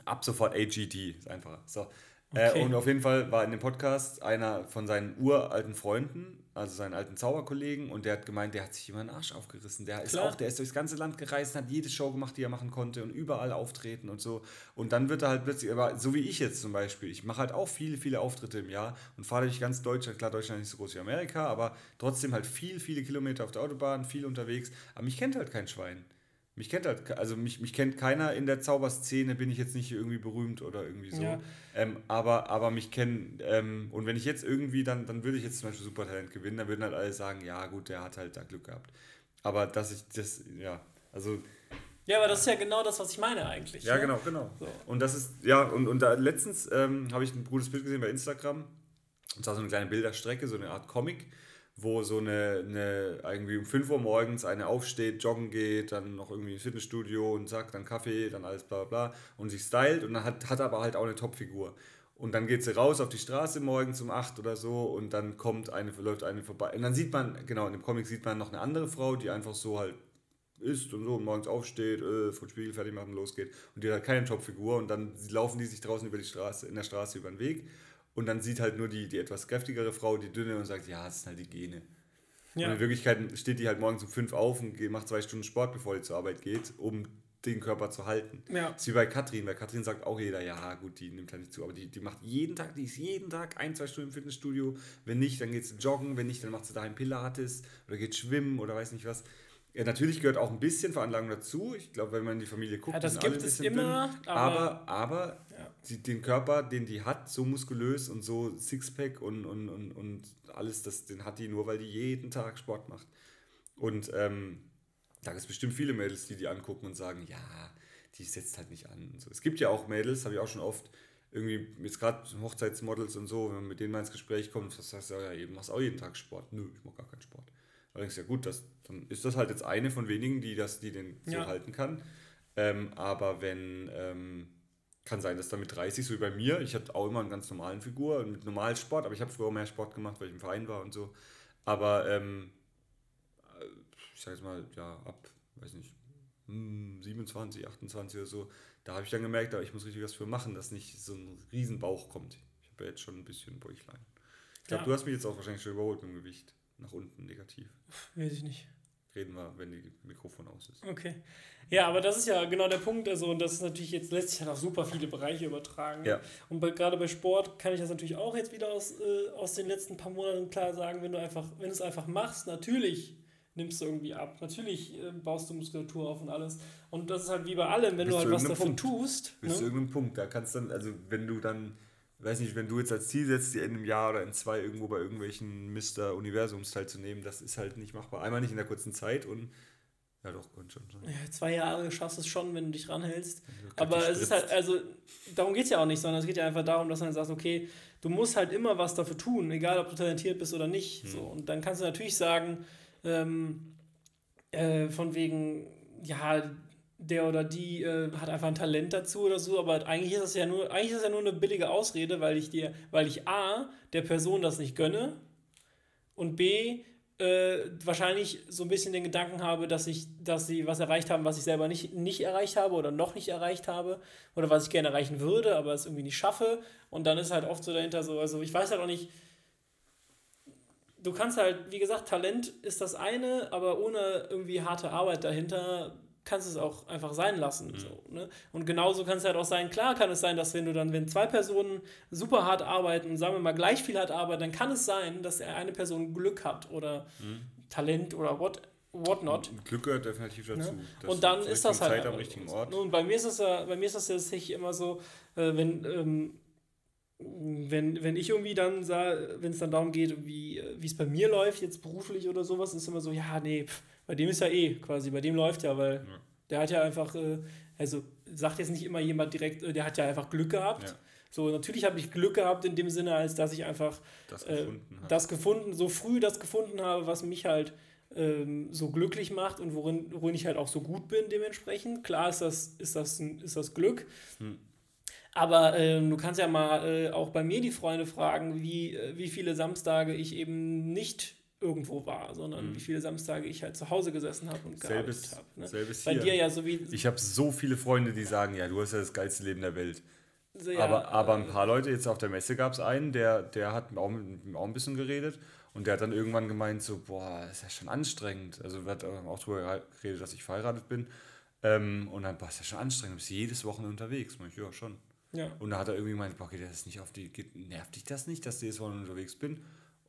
ab sofort AGT, ist einfacher. So. Okay. Äh, und auf jeden Fall war in dem Podcast einer von seinen uralten Freunden, also seinen alten Zauberkollegen, und der hat gemeint, der hat sich immer den Arsch aufgerissen. Der ist Klar. auch, der ist durchs ganze Land gereist, hat jede Show gemacht, die er machen konnte und überall auftreten und so. Und dann wird er halt plötzlich, aber so wie ich jetzt zum Beispiel, ich mache halt auch viele, viele Auftritte im Jahr und fahre durch ganz Deutschland. Klar, Deutschland ist nicht so groß wie Amerika, aber trotzdem halt viel, viele Kilometer auf der Autobahn, viel unterwegs. Aber mich kennt halt kein Schwein. Mich kennt halt, also mich, mich kennt keiner in der Zauberszene, bin ich jetzt nicht irgendwie berühmt oder irgendwie so. Ja. Ähm, aber, aber mich kennen, ähm, und wenn ich jetzt irgendwie, dann, dann würde ich jetzt zum Beispiel Supertalent gewinnen, dann würden halt alle sagen, ja gut, der hat halt da Glück gehabt. Aber dass ich das, ja, also, Ja, aber das ist ja genau das, was ich meine eigentlich. ja ne? genau, genau. So. Und das ist, ja, und, und da letztens ähm, habe ich ein gutes Bild gesehen bei Instagram, und zwar so eine kleine Bilderstrecke, so eine Art Comic, wo so eine, eine irgendwie um 5 Uhr morgens eine aufsteht, joggen geht, dann noch irgendwie ins Fitnessstudio und sagt dann Kaffee, dann alles bla bla bla und sich stylt und dann hat, hat aber halt auch eine Topfigur. Und dann geht sie raus auf die Straße morgens um 8 oder so und dann kommt eine, läuft eine vorbei. Und dann sieht man, genau, in dem Comic sieht man noch eine andere Frau, die einfach so halt isst und so und morgens aufsteht, äh, vor dem Spiegel fertig machen, losgeht. Und die hat halt keine Topfigur und dann laufen die sich draußen über die Straße, in der Straße über den Weg. Und dann sieht halt nur die, die etwas kräftigere Frau, die dünne, und sagt, ja, das sind halt die Gene. Ja. Und in Wirklichkeit steht die halt morgens um fünf auf und macht zwei Stunden Sport, bevor die zur Arbeit geht, um den Körper zu halten. Ja. Das ist wie bei Katrin. Bei Katrin sagt auch jeder, ja gut, die nimmt halt nicht zu, aber die, die macht jeden Tag, die ist jeden Tag ein, zwei Stunden im Fitnessstudio. Wenn nicht, dann geht sie joggen, wenn nicht, dann macht sie daheim Pilates oder geht schwimmen oder weiß nicht was. Ja, natürlich gehört auch ein bisschen Veranlagung dazu. Ich glaube, wenn man in die Familie guckt, Ja, das gibt ein es immer, dünn. aber- aber, aber. Die, den Körper, den die hat, so muskulös und so Sixpack und, und, und, und alles, das, den hat die nur, weil die jeden Tag Sport macht. Und ähm, da gibt es bestimmt viele Mädels, die die angucken und sagen, ja, die setzt halt nicht an. So. Es gibt ja auch Mädels, habe ich auch schon oft, irgendwie, jetzt gerade Hochzeitsmodels und so, wenn man mit denen mal ins Gespräch kommt, das sagst du, ja, eben, machst auch jeden Tag Sport. Nö, ich mache gar keinen Sport. Da denkst du, ja gut, das, dann ist das halt jetzt eine von wenigen, die, das, die den so Ja. halten kann. Ähm, aber wenn, ähm, kann sein, dass da mit 30, so wie bei mir, ich hatte auch immer eine ganz normalen Figur und mit normalen Sport, aber ich habe früher auch mehr Sport gemacht, weil ich im Verein war und so. Aber ähm, äh, ich sag jetzt mal, ja, ab, weiß nicht, hm, 27, 28 oder so, da habe ich dann gemerkt, da ich muss richtig was für machen, dass nicht so ein Riesenbauch kommt. Ich habe ja jetzt schon ein bisschen Bäuchlein. Ich glaube, Ja. du hast mich jetzt auch wahrscheinlich schon überholt mit dem Gewicht. Nach unten negativ. Weiß ich nicht. Reden wir, wenn die Mikrofon aus ist. Okay. Ja, aber das ist ja genau der Punkt. Also, und das ist natürlich jetzt, lässt sich halt auf super viele Bereiche übertragen. Ja. Und bei, gerade bei Sport kann ich das natürlich auch jetzt wieder aus, äh, aus den letzten paar Monaten klar sagen, wenn du einfach, wenn du es einfach machst, natürlich nimmst du irgendwie ab. Natürlich äh, baust du Muskulatur auf und alles. Und das ist halt wie bei allem, wenn Bis du halt zu was dafür Punkt. tust. Bis zu Ne? irgendeinem Punkt. Da kannst dann, also wenn du dann, weiß nicht, wenn du jetzt als Ziel setzt, dir in einem Jahr oder in zwei irgendwo bei irgendwelchen Mr. Universums teilzunehmen, das ist halt nicht machbar. Einmal nicht in der kurzen Zeit und ja doch, könnte schon sein. Ja, zwei Jahre schaffst du es schon, wenn du dich ranhältst. Du Aber es ist halt, also darum geht es ja auch nicht, sondern es geht ja einfach darum, dass man sagt, okay, du musst halt immer was dafür tun, egal ob du talentiert bist oder nicht. So. Und dann kannst du natürlich sagen, ähm, äh, von wegen, ja, der oder die äh, hat einfach ein Talent dazu oder so, aber eigentlich ist das ja nur, eigentlich ist das ja nur eine billige Ausrede, weil ich dir, weil ich A, der Person das nicht gönne und B, äh, wahrscheinlich so ein bisschen den Gedanken habe, dass ich, dass sie was erreicht haben, was ich selber nicht, nicht erreicht habe oder noch nicht erreicht habe oder was ich gerne erreichen würde, aber es irgendwie nicht schaffe. Und dann ist halt oft so dahinter so, also ich weiß halt auch nicht, du kannst halt, wie gesagt, Talent ist das eine, aber ohne irgendwie harte Arbeit dahinter kannst du es auch einfach sein lassen. Mhm. So, ne? Und genauso kann es halt auch sein, klar kann es sein, dass wenn du dann, wenn zwei Personen super hart arbeiten und sagen wir mal gleich viel hart arbeiten, dann kann es sein, dass eine Person Glück hat oder mhm. Talent oder what, whatnot. Glück gehört definitiv dazu. Ne? Und dann ist das halt. Zeit am richtigen Ort. Und bei mir ist es ja, bei mir ist das tatsächlich immer so, äh, wenn, ähm, wenn, wenn ich irgendwie dann sah, wenn es dann darum geht, wie es bei mir läuft, jetzt beruflich oder sowas, ist immer so, ja, nee, pff, bei dem ist ja eh quasi, bei dem läuft ja, weil ja. der hat ja einfach, äh, also sagt jetzt nicht immer jemand direkt, äh, der hat ja einfach Glück gehabt. Ja. So, natürlich habe ich Glück gehabt in dem Sinne, als dass ich einfach das äh, gefunden, äh, das gefunden so früh das gefunden habe, was mich halt ähm, so glücklich macht und worin, worin ich halt auch so gut bin dementsprechend. Klar ist das, ist das, ist das Glück. Hm. Aber ähm, du kannst ja mal äh, auch bei mir die Freunde fragen, wie, wie viele Samstage ich eben nicht irgendwo war, sondern mhm. wie viele Samstage ich halt zu Hause gesessen habe und gearbeitet habe. Ne? Selbes Bei dir ja so wie. Ich habe so viele Freunde, die sagen, ja, du hast ja das geilste Leben der Welt. Ja, aber, aber ein paar Leute, jetzt auf der Messe gab es einen, der, der hat auch, auch ein bisschen geredet und der hat dann irgendwann gemeint, so, boah, ist ja schon anstrengend. Also, wir hatten auch darüber geredet, dass ich verheiratet bin. Ähm, und dann, boah, ist ja schon anstrengend, du bist jedes Wochenende unterwegs. Und ich, ja, schon. Ja. Und da hat er irgendwie gemeint, boah, geht das nicht auf die, geht, nervt dich das nicht, dass du jedes Wochenende unterwegs bin?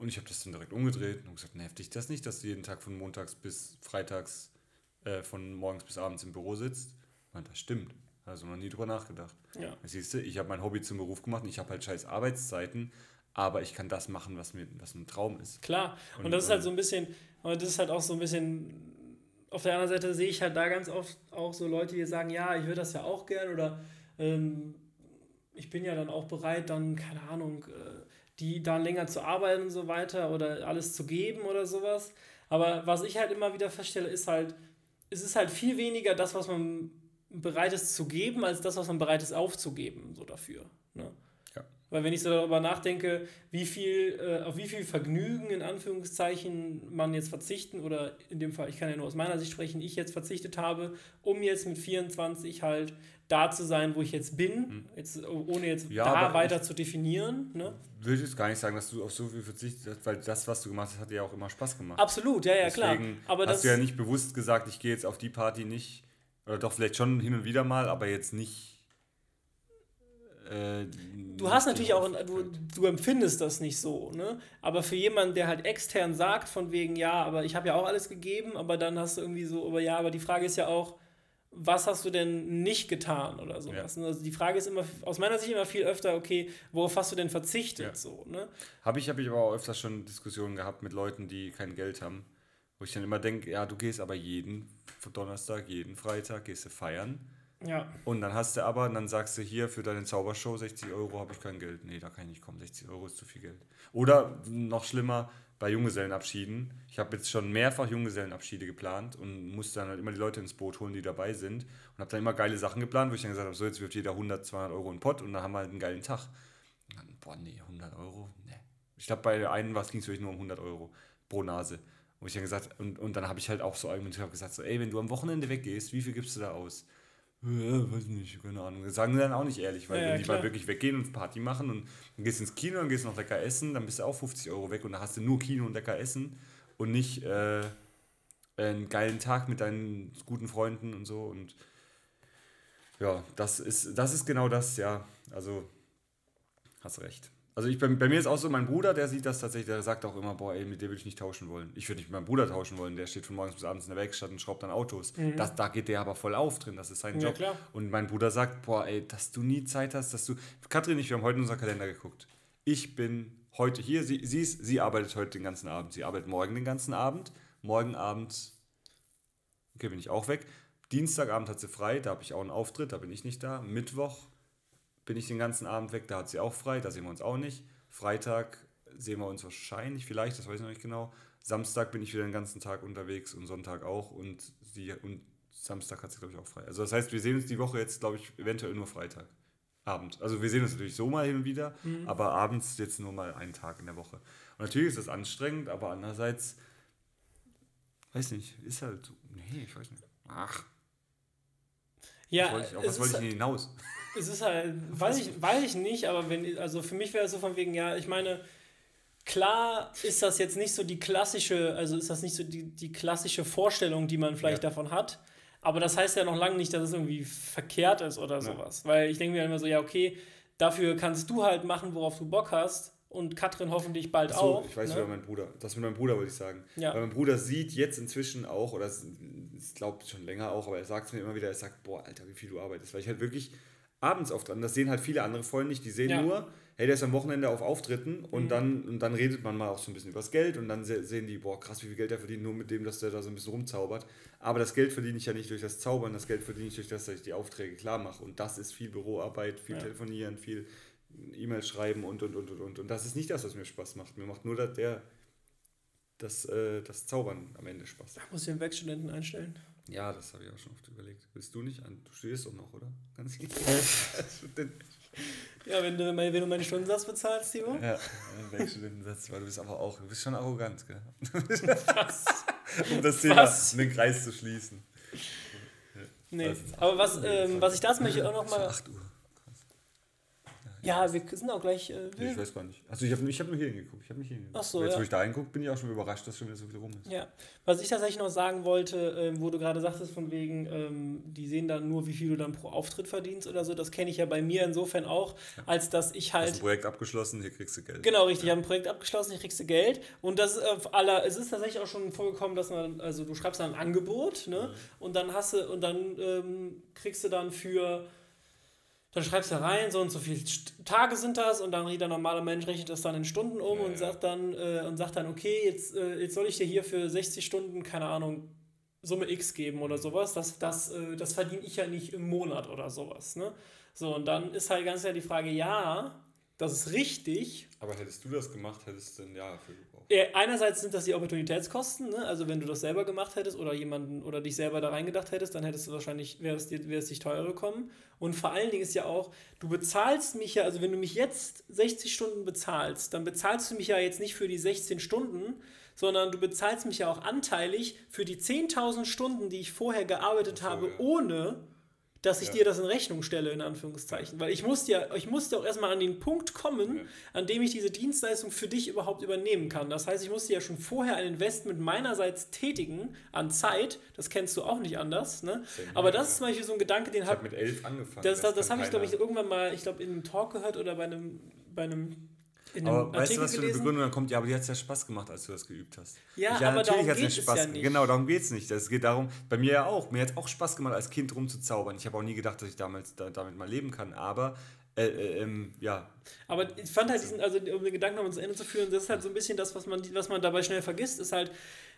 Und ich habe das dann direkt umgedreht und gesagt, nervt dich das nicht, dass du jeden Tag von montags bis freitags, äh, von morgens bis abends im Büro sitzt? Und das stimmt. Also noch nie drüber nachgedacht. Ja. Siehst du, ich habe mein Hobby zum Beruf gemacht und ich habe halt scheiß Arbeitszeiten, aber ich kann das machen, was mir was ein Traum ist. Klar. Und, und das ist halt so ein bisschen, aber das ist halt auch so ein bisschen, auf der anderen Seite sehe ich halt da ganz oft auch so Leute, die sagen, ja, ich würde das ja auch gern oder ähm, ich bin ja dann auch bereit, dann, keine Ahnung, äh, die da länger zu arbeiten und so weiter oder alles zu geben oder sowas. Aber was ich halt immer wieder feststelle, ist halt, es ist halt viel weniger das, was man bereit ist zu geben, als das, was man bereit ist aufzugeben, so dafür. Ne? Weil wenn ich so darüber nachdenke, wie viel, äh, auf wie viel Vergnügen in Anführungszeichen man jetzt verzichten oder in dem Fall, ich kann ja nur aus meiner Sicht sprechen, ich jetzt verzichtet habe, um jetzt mit 24 halt da zu sein, wo ich jetzt bin, mhm. jetzt, ohne jetzt ja, da weiter zu definieren. Ne? Würde jetzt gar nicht sagen, dass du auf so viel verzichtet hast, weil das, was du gemacht hast, hat dir ja auch immer Spaß gemacht. Absolut, ja, ja, Deswegen klar. Aber hast du ja nicht bewusst gesagt, ich gehe jetzt auf die Party nicht, oder doch vielleicht schon hin und wieder mal, aber jetzt nicht äh, du hast natürlich auch, du, du empfindest das nicht so, ne? Aber für jemanden, der halt extern sagt, von wegen, ja, aber ich habe ja auch alles gegeben, aber dann hast du irgendwie so, aber ja, aber die Frage ist ja auch, was hast du denn nicht getan oder sowas? Ja. Also die Frage ist immer, aus meiner Sicht immer viel öfter, okay, worauf hast du denn verzichtet? Ja. So, ne? Habe ich, hab ich aber auch öfter schon Diskussionen gehabt mit Leuten, die kein Geld haben, wo ich dann immer denke, ja, du gehst aber jeden Donnerstag, jeden Freitag, gehst du feiern ja. Und dann hast du aber, dann sagst du hier für deine Zaubershow 60 Euro habe ich kein Geld. Nee, da kann ich nicht kommen. 60 Euro ist zu viel Geld. Oder noch schlimmer, bei Junggesellenabschieden. Ich habe jetzt schon mehrfach Junggesellenabschiede geplant und musste dann halt immer die Leute ins Boot holen, die dabei sind. Und habe dann immer geile Sachen geplant, wo ich dann gesagt habe, so jetzt wirft jeder 100, 200 Euro in den Pott und dann haben wir halt einen geilen Tag. Dann, boah, nee, 100 Euro? Nee. Ich glaube, bei der einen ging es wirklich nur um 100 Euro pro Nase. Und ich dann gesagt, und, und dann habe ich halt auch so argumentiert, gesagt, so, ey, wenn du am Wochenende weggehst, wie viel gibst du da aus? Ja, weiß nicht, keine Ahnung. Das sagen sie dann auch nicht ehrlich, weil ja, wenn die mal wirklich weggehen und Party machen und dann gehst ins Kino und gehst noch lecker essen, dann bist du auch 50 Euro weg und dann hast du nur Kino und lecker essen und nicht äh, einen geilen Tag mit deinen guten Freunden und so. Und ja, das ist, das ist genau das, ja. Also, hast recht. Also ich, bei, bei, mir ist auch so, mein Bruder, der sieht das tatsächlich, der sagt auch immer, boah, ey, mit dem würde ich nicht tauschen wollen. Ich würde nicht mit meinem Bruder tauschen wollen, der steht von morgens bis abends in der Werkstatt und schraubt dann Autos. Mhm. Das, da geht der aber voll auf drin, das ist sein ja, Job. Klar. Und mein Bruder sagt, boah, ey, dass du nie Zeit hast, dass du... Katrin, ich, wir haben heute in unser Kalender geguckt. Ich bin heute hier, sie, sie, ist, sie arbeitet heute den ganzen Abend, sie arbeitet morgen den ganzen Abend, morgen Abend, okay, bin ich auch weg. Dienstagabend hat sie frei, da habe ich auch einen Auftritt, da bin ich nicht da. Mittwoch bin ich den ganzen Abend weg, da hat sie auch frei, da sehen wir uns auch nicht. Freitag sehen wir uns wahrscheinlich, vielleicht, das weiß ich noch nicht genau. Samstag bin ich wieder den ganzen Tag unterwegs und Sonntag auch und sie und Samstag hat sie, glaube ich, auch frei. Also das heißt, wir sehen uns die Woche jetzt, glaube ich, eventuell nur Freitag. Abend. Also wir sehen uns natürlich so mal hin und wieder, mhm. aber abends jetzt nur mal einen Tag in der Woche. Und natürlich ist das anstrengend, aber andererseits, weiß nicht, ist halt so. Nee, ich weiß nicht. Ach. Ja, was wollte ich, auf was wollte ich denn hinaus? Es ist halt, weiß ich, weiß ich nicht, aber wenn, also für mich wäre es so von wegen, ja, ich meine, klar ist das jetzt nicht so die klassische, also ist das nicht so die, die klassische Vorstellung, die man vielleicht ja. davon hat. Aber das heißt ja noch lange nicht, dass es irgendwie verkehrt ist oder sowas. Weil ich denke mir immer so, ja, okay, dafür kannst du halt machen, worauf du Bock hast. Und Katrin hoffentlich bald so, auch. Ich weiß ne? über meinen Bruder. Das mit meinem Bruder wollte ich sagen. Ja. Weil mein Bruder sieht jetzt inzwischen auch, oder es- ich glaube schon länger auch, aber er sagt es mir immer wieder, er sagt, boah, Alter, wie viel du arbeitest. Weil ich halt wirklich abends oft dran, das sehen halt viele andere Freunde nicht, die sehen Ja. Mhm. nur, hey, der ist am Wochenende auf Auftritten und, dann, und dann redet man mal auch so ein bisschen übers Geld und dann se- sehen die, boah, krass, wie viel Geld er verdient, nur mit dem, dass der da so ein bisschen rumzaubert. Aber das Geld verdiene ich ja nicht durch das Zaubern, das Geld verdiene ich durch das, dass ich die Aufträge klar mache. Und das ist viel Büroarbeit, viel Ja. Telefonieren, viel E-Mails schreiben und, und, und, und, und. Und das ist nicht das, was mir Spaß macht. Mir macht nur der, der das, äh, das Zaubern am Ende Spaß. Muss ich den Werkstudenten einstellen? Ja, das habe ich auch schon oft überlegt. Willst du nicht? an? Du studierst doch noch, oder? Ganz Ja, wenn du, wenn du meinen Stundensatz bezahlst, Timo. Ja, Werkstudentensatz, weil du bist aber auch, du bist schon arrogant, gell? Was? um das Thema, Was? um den Kreis zu schließen. Nee. Aber was, ähm, was ich das möchte auch noch Es war mal. 8 Uhr. Ja, wir sind auch gleich. Äh, Nee, ich weiß gar nicht. Also ich habe ich hab nur hier hingeguckt. Ich habe nicht hier hingeguckt. Ach so, Jetzt, ja. wo ich da hingucke, bin ich auch schon überrascht, dass schon wieder so viel rum ist. ja. Was ich tatsächlich noch sagen wollte, ähm, wo du gerade sagtest, von wegen, ähm, die sehen dann nur, wie viel du dann pro Auftritt verdienst oder so, das kenne ich ja bei mir insofern auch, als dass ich Hast halt. ein Projekt abgeschlossen, hier kriegst du Geld. Genau, richtig. Ich habe ein Projekt abgeschlossen, ich kriegst du Geld. Und das ist auf aller, es ist tatsächlich auch schon vorgekommen, dass man, also du schreibst dann ein Angebot, ne? Und dann hast du, und dann ähm, kriegst du dann für, dann schreibst du rein, so und so viele Tage sind das und dann der normale Mensch rechnet das dann in Stunden um Ja, und ja. sagt dann, äh, und sagt dann, okay, jetzt, äh, jetzt soll ich dir hier für 60 Stunden, keine Ahnung, Summe X geben oder sowas. Das, das, äh, das verdiene ich ja nicht im Monat oder sowas. Ne? So, und dann ist halt ganz klar die Frage, ja, das ist richtig, Aber hättest du das gemacht, hättest du ein Jahr dafür gebraucht. Äh, Einerseits sind das die Opportunitätskosten, ne? also wenn du das selber gemacht hättest oder jemanden oder dich selber da reingedacht hättest, dann hättest du wahrscheinlich, wäre es, dir, wäre es dich teurer gekommen. Und vor allen Dingen ist ja auch, du bezahlst mich ja, also wenn du mich jetzt 60 Stunden bezahlst, dann bezahlst du mich ja jetzt nicht für die 16 Stunden, sondern du bezahlst mich ja auch anteilig für die 10.000 Stunden, die ich vorher gearbeitet so, habe, ja. ohne dass ich Ja. dir das in Rechnung stelle, in Anführungszeichen. Weil ich musste ja, ich musste auch erstmal an den Punkt kommen, Ja. an dem ich diese Dienstleistung für dich überhaupt übernehmen kann. Das heißt, ich musste ja schon vorher ein Investment meinerseits tätigen an Zeit. Das kennst du auch nicht anders. Ne? Aber das ist zum Beispiel so ein Gedanke, den Ich hat habe mit elf angefangen. das, das, das kann habe ich, glaube ich, irgendwann mal, ich glaube, in einem Talk gehört oder bei einem, bei einem, in einem Aber weißt du, Artikel was für eine gelesen. Begründung dann kommt? Ja, aber dir hat es ja Spaß gemacht, als du das geübt hast. Ja, aber darum hat's geht es ja nicht. Genau, darum geht es nicht. Es geht darum, bei mir ja auch. Mir hat es auch Spaß gemacht, als Kind rumzuzaubern. Ich habe auch nie gedacht, dass ich damals da, damit mal leben kann. Aber, äh, äh, ähm, ja, Aber ich fand halt diesen, also um den Gedanken noch ans Ende zu führen, das ist halt so ein bisschen das, was man, was man dabei schnell vergisst, ist halt,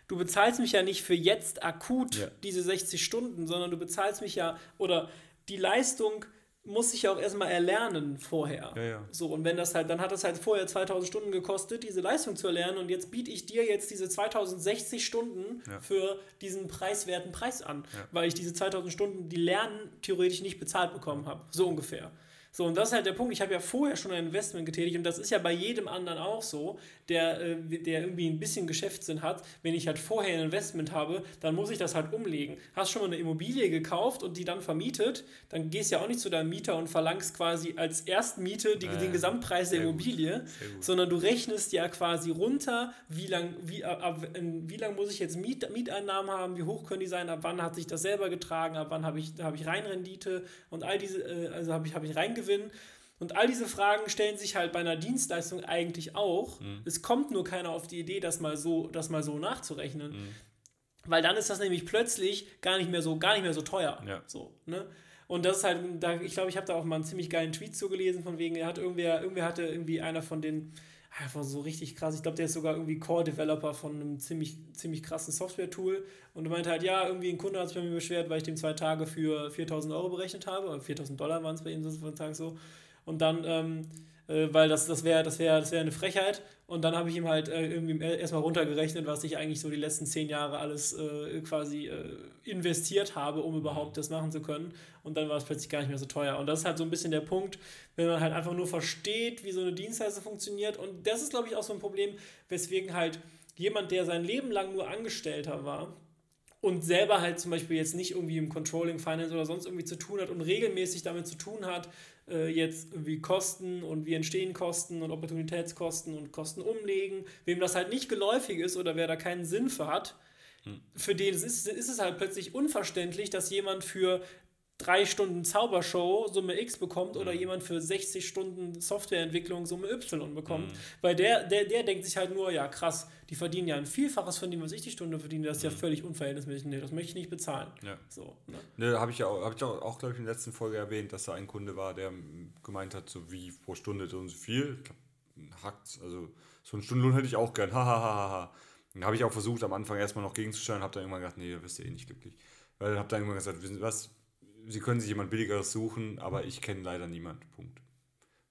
du bezahlst mich ja nicht für jetzt akut Ja. diese 60 Stunden, sondern du bezahlst mich ja, oder die Leistung muss ich ja auch erstmal erlernen vorher. Ja, ja. So, und wenn das halt, dann hat das halt vorher 2000 Stunden gekostet, diese Leistung zu erlernen und jetzt biete ich dir jetzt diese 2060 Stunden Ja. für diesen preiswerten Preis an, weil ich diese 2000 Stunden, die Lernen theoretisch nicht bezahlt bekommen habe. So ungefähr. So, und das ist halt der Punkt. Ich habe ja vorher schon ein Investment getätigt und das ist ja bei jedem anderen auch so, der, äh, der irgendwie ein bisschen Geschäftssinn hat. Wenn ich halt vorher ein Investment habe, dann muss ich das halt umlegen. Hast schon mal eine Immobilie gekauft und die dann vermietet, dann gehst du ja auch nicht zu deinem Mieter und verlangst quasi als Erstmiete die, Ja, den Gesamtpreis der. Immobilie, gut. sondern du rechnest ja quasi runter, wie lang, wie, ab, ab, wie lang muss ich jetzt Miet, Mieteinnahmen haben, wie hoch können die sein, ab wann hat sich das selber getragen, ab wann habe ich, habe ich Reinrendite und all diese, äh, also habe ich, habe ich Reingewinn. Und all diese Fragen stellen sich halt bei einer Dienstleistung eigentlich auch. Mhm. Es kommt nur keiner auf die Idee, das mal so, das mal so nachzurechnen. Mhm. Weil dann ist das nämlich plötzlich gar nicht mehr so, gar nicht mehr so teuer. Ja. So, ne? Und das ist halt, da, ich glaube, ich habe da auch mal einen ziemlich geilen Tweet zugelesen, von wegen, er hat irgendwer, irgendwer hatte irgendwie einer von den, einfach so richtig krass, ich glaube, der ist sogar irgendwie Core-Developer von einem ziemlich, ziemlich krassen Software-Tool. Und er meinte halt, ja, irgendwie ein Kunde hat sich bei mir beschwert, weil ich dem zwei Tage für 4000 Euro berechnet habe, oder 4000 Dollar waren es bei ihm so so. Und dann, ähm, äh, weil das, das wäre das wär, das wär eine Frechheit. Und dann habe ich ihm halt äh, irgendwie erstmal runtergerechnet, was ich eigentlich so die letzten zehn Jahre alles äh, quasi äh, investiert habe, um überhaupt das machen zu können. Und dann war es plötzlich gar nicht mehr so teuer. Und das ist halt so ein bisschen der Punkt, wenn man halt einfach nur versteht, wie so eine Dienstleistung funktioniert. Und das ist, glaube ich, auch so ein Problem, weswegen halt jemand, der sein Leben lang nur Angestellter war, und selber halt zum Beispiel jetzt nicht irgendwie im Controlling, Finance oder sonst irgendwie zu tun hat und regelmäßig damit zu tun hat, äh, jetzt irgendwie Kosten und wie entstehen Kosten und Opportunitätskosten und Kosten umlegen, wem das halt nicht geläufig ist oder wer da keinen Sinn für hat, für den ist, ist es halt plötzlich unverständlich, dass jemand für drei Stunden Zaubershow Summe X bekommt oder Mhm. jemand für 60 Stunden Softwareentwicklung Summe Y bekommt. Mhm. Weil der, der, der denkt sich halt nur, ja krass, die verdienen ja ein Vielfaches von dem, was ich die Stunde verdiene, das ist ja völlig unverhältnismäßig. Nee, das möchte ich nicht bezahlen. Mhm. Ja. So, ne? Ne, habe ich ja auch, hab ich auch, auch glaube ich, in der letzten Folge erwähnt, dass da ein Kunde war, der gemeint hat, so wie pro Stunde so und so viel. Ich Hackt, also so einen Stundenlohn hätte ich auch gern. Ha, ha, ha, ha, ha. Dann habe ich auch versucht, am Anfang erstmal noch gegenzusteuern, habe dann irgendwann gedacht, nee, da wirst du eh nicht glücklich. Weil habe dann irgendwann gesagt, was, Sie können sich jemand Billigeres suchen, aber ich kenne leider niemand. Punkt.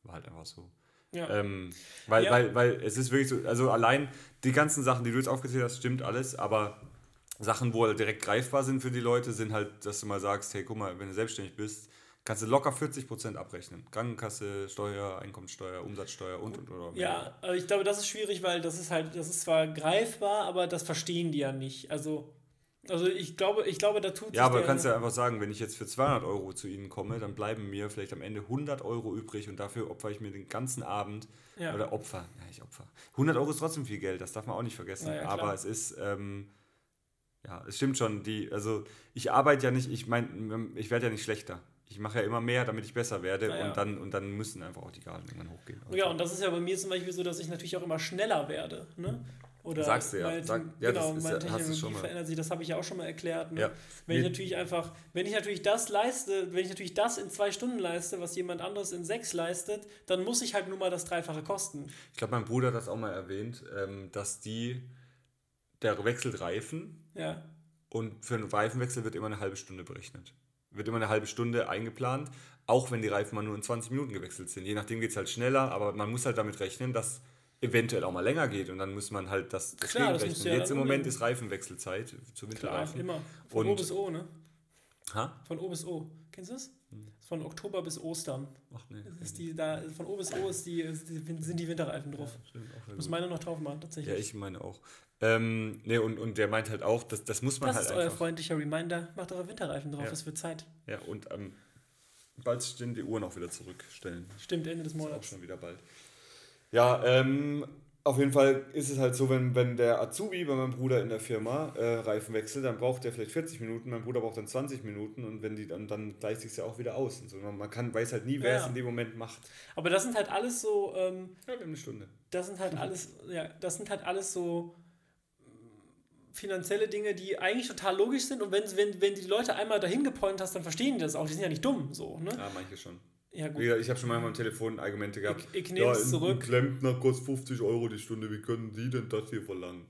War halt einfach so. Ja. Ähm, weil, Ja. weil, weil es ist wirklich so, also allein die ganzen Sachen, die du jetzt aufgezählt hast, stimmt alles, aber Sachen, wo halt direkt greifbar sind für die Leute, sind halt, dass du mal sagst, hey, guck mal, wenn du selbstständig bist, kannst du locker 40% abrechnen. Krankenkasse, Steuer, Einkommensteuer, Umsatzsteuer und, und, oder. Ja, aber ich glaube, das ist schwierig, weil das ist halt, das ist zwar greifbar, aber das verstehen die ja nicht. Also, also ich glaube, ich glaube, da tut Ja, aber du kannst ja einfach sagen, wenn ich jetzt für 200 Euro zu ihnen komme, dann bleiben mir vielleicht am Ende 100 Euro übrig und dafür opfer ich mir den ganzen Abend Ja. oder Opfer, ja, ich opfer. 100 Euro ist trotzdem viel Geld, das darf man auch nicht vergessen. Ja, aber es ist, ähm, ja, es stimmt schon, die, also ich arbeite ja nicht, ich meine, ich werde ja nicht schlechter. Ich mache ja immer mehr, damit ich besser werde Ja, ja. und, dann, und dann müssen einfach auch die Gagen irgendwann hochgehen. Ja, und das ist ja bei mir zum Beispiel so, dass ich natürlich auch immer schneller werde. Ne? Oder Sagst du ja. Meine, Sag- ja, genau, das ist meine Technologie verändert sich, das habe ich ja auch schon mal erklärt. Ne? Ja. Wenn ich natürlich einfach, wenn ich natürlich das leiste, wenn ich natürlich das in zwei Stunden leiste, was jemand anderes in sechs leistet, dann muss ich halt nur mal das Dreifache kosten. Ich glaube, mein Bruder hat das auch mal erwähnt, ähm, dass die, der wechselt Reifen Ja. Und für einen Reifenwechsel wird immer eine halbe Stunde berechnet. Wird immer eine halbe Stunde eingeplant, auch wenn die Reifen mal nur in 20 Minuten gewechselt sind. Je nachdem geht es halt schneller, aber man muss halt damit rechnen, dass eventuell auch mal länger geht und dann muss man halt das Klar, das rechnen. ja Jetzt im Moment ist Reifenwechselzeit zu Klar, Winterreifen. immer. Von O Und- bis O, ne? Ha? Von O bis O. Kennst du das? Von Oktober bis Ostern. Ach nee. Das ist die, da, von O bis O ist die, sind die Winterreifen drauf. Stimmt, auch Muss meine noch drauf machen, tatsächlich. Ja, ich meine auch. Ähm, nee, und, und der meint halt auch, das, das muss man das halt ist euer einfach. freundlicher Reminder. Macht eure Winterreifen drauf, Ja. es wird Zeit. Ja, und ähm, bald stehen die Uhren auch wieder zurückstellen. Stimmt, Ende des Ist auch Monats. schon wieder bald. Ja, ähm, auf jeden Fall ist es halt so, wenn, wenn der Azubi bei meinem Bruder in der Firma äh, Reifen wechselt, dann braucht der vielleicht 40 Minuten, mein Bruder braucht dann 20 Minuten und wenn die dann, dann gleicht sich ja auch wieder aus. Und so. Man kann, weiß halt nie, wer Ja. es in dem Moment macht. Aber das sind halt alles so, ähm, Ja, wir haben eine Stunde. das sind halt alles, ja, das sind halt alles so finanzielle Dinge, die eigentlich total logisch sind und wenn, wenn, wenn die Leute einmal dahin gepoint hast, dann verstehen die das auch. Die sind ja nicht dumm, so, ne? Ja, manche schon. Ja, gut. ich habe schon manchmal am Telefon Argumente gehabt. Ich, ich nehme es ein- zurück. Ein Klempner kostet 50 Euro die Stunde, wie können die denn das hier verlangen?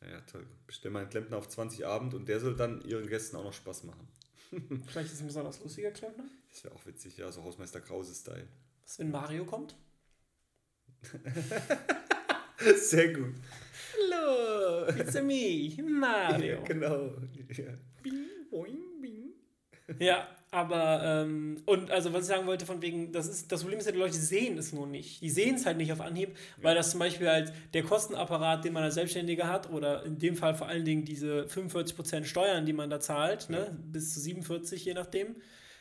Ja, toll. Bestell mal einen Klempner auf 20 Abend und der soll dann ihren Gästen auch noch Spaß machen. Vielleicht ist es ein besonders lustiger Klempner. Das wäre auch witzig, ja, so Hausmeister Krause-Style. Was, wenn Mario kommt? Sehr gut. Hallo. It's a me, Mario. Ja, genau. Ja. Bing, boing, bing. Ja, aber, ähm, und also was ich sagen wollte, von wegen, das ist, das Problem ist ja, die Leute sehen es nur nicht. Die sehen es halt nicht auf Anhieb, weil das zum Beispiel halt der Kostenapparat, den man als Selbstständiger hat, oder in dem Fall vor allen Dingen diese 45% Steuern, die man da zahlt, Ja. ne, bis zu 47 je nachdem,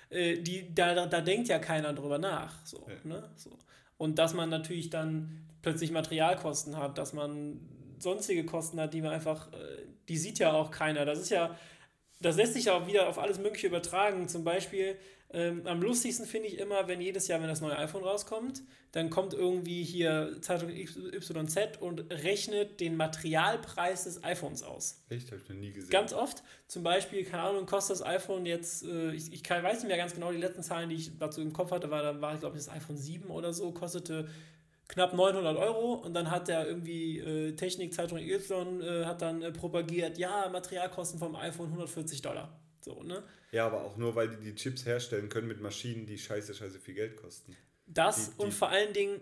äh, die, da, da, da denkt ja keiner drüber nach. So, Ja. ne, so. Und dass man natürlich dann plötzlich Materialkosten hat, dass man sonstige Kosten hat, die man einfach, äh, die sieht ja auch keiner. Das ist ja, das lässt sich auch wieder auf alles Mögliche übertragen. Zum Beispiel, ähm, am lustigsten finde ich immer, wenn jedes Jahr, wenn das neue iPhone rauskommt, dann kommt irgendwie hier Zeitung YZ und rechnet den Materialpreis des iPhones aus. Echt, habe ich noch nie gesehen. Ganz oft, zum Beispiel, keine Ahnung, kostet das iPhone jetzt, äh, ich, ich kann, weiß nicht mehr ganz genau, die letzten Zahlen, die ich dazu im Kopf hatte, war, da war, glaube ich, das iPhone 7 oder so, kostete knapp 900 Euro und dann hat der irgendwie äh, Technikzeitung Y äh, hat dann äh, propagiert, ja, Materialkosten vom iPhone 140 Dollar. So, ne? Ja, aber auch nur, weil die die Chips herstellen können mit Maschinen, die scheiße, scheiße viel Geld kosten. Das Die- die- und vor allen Dingen,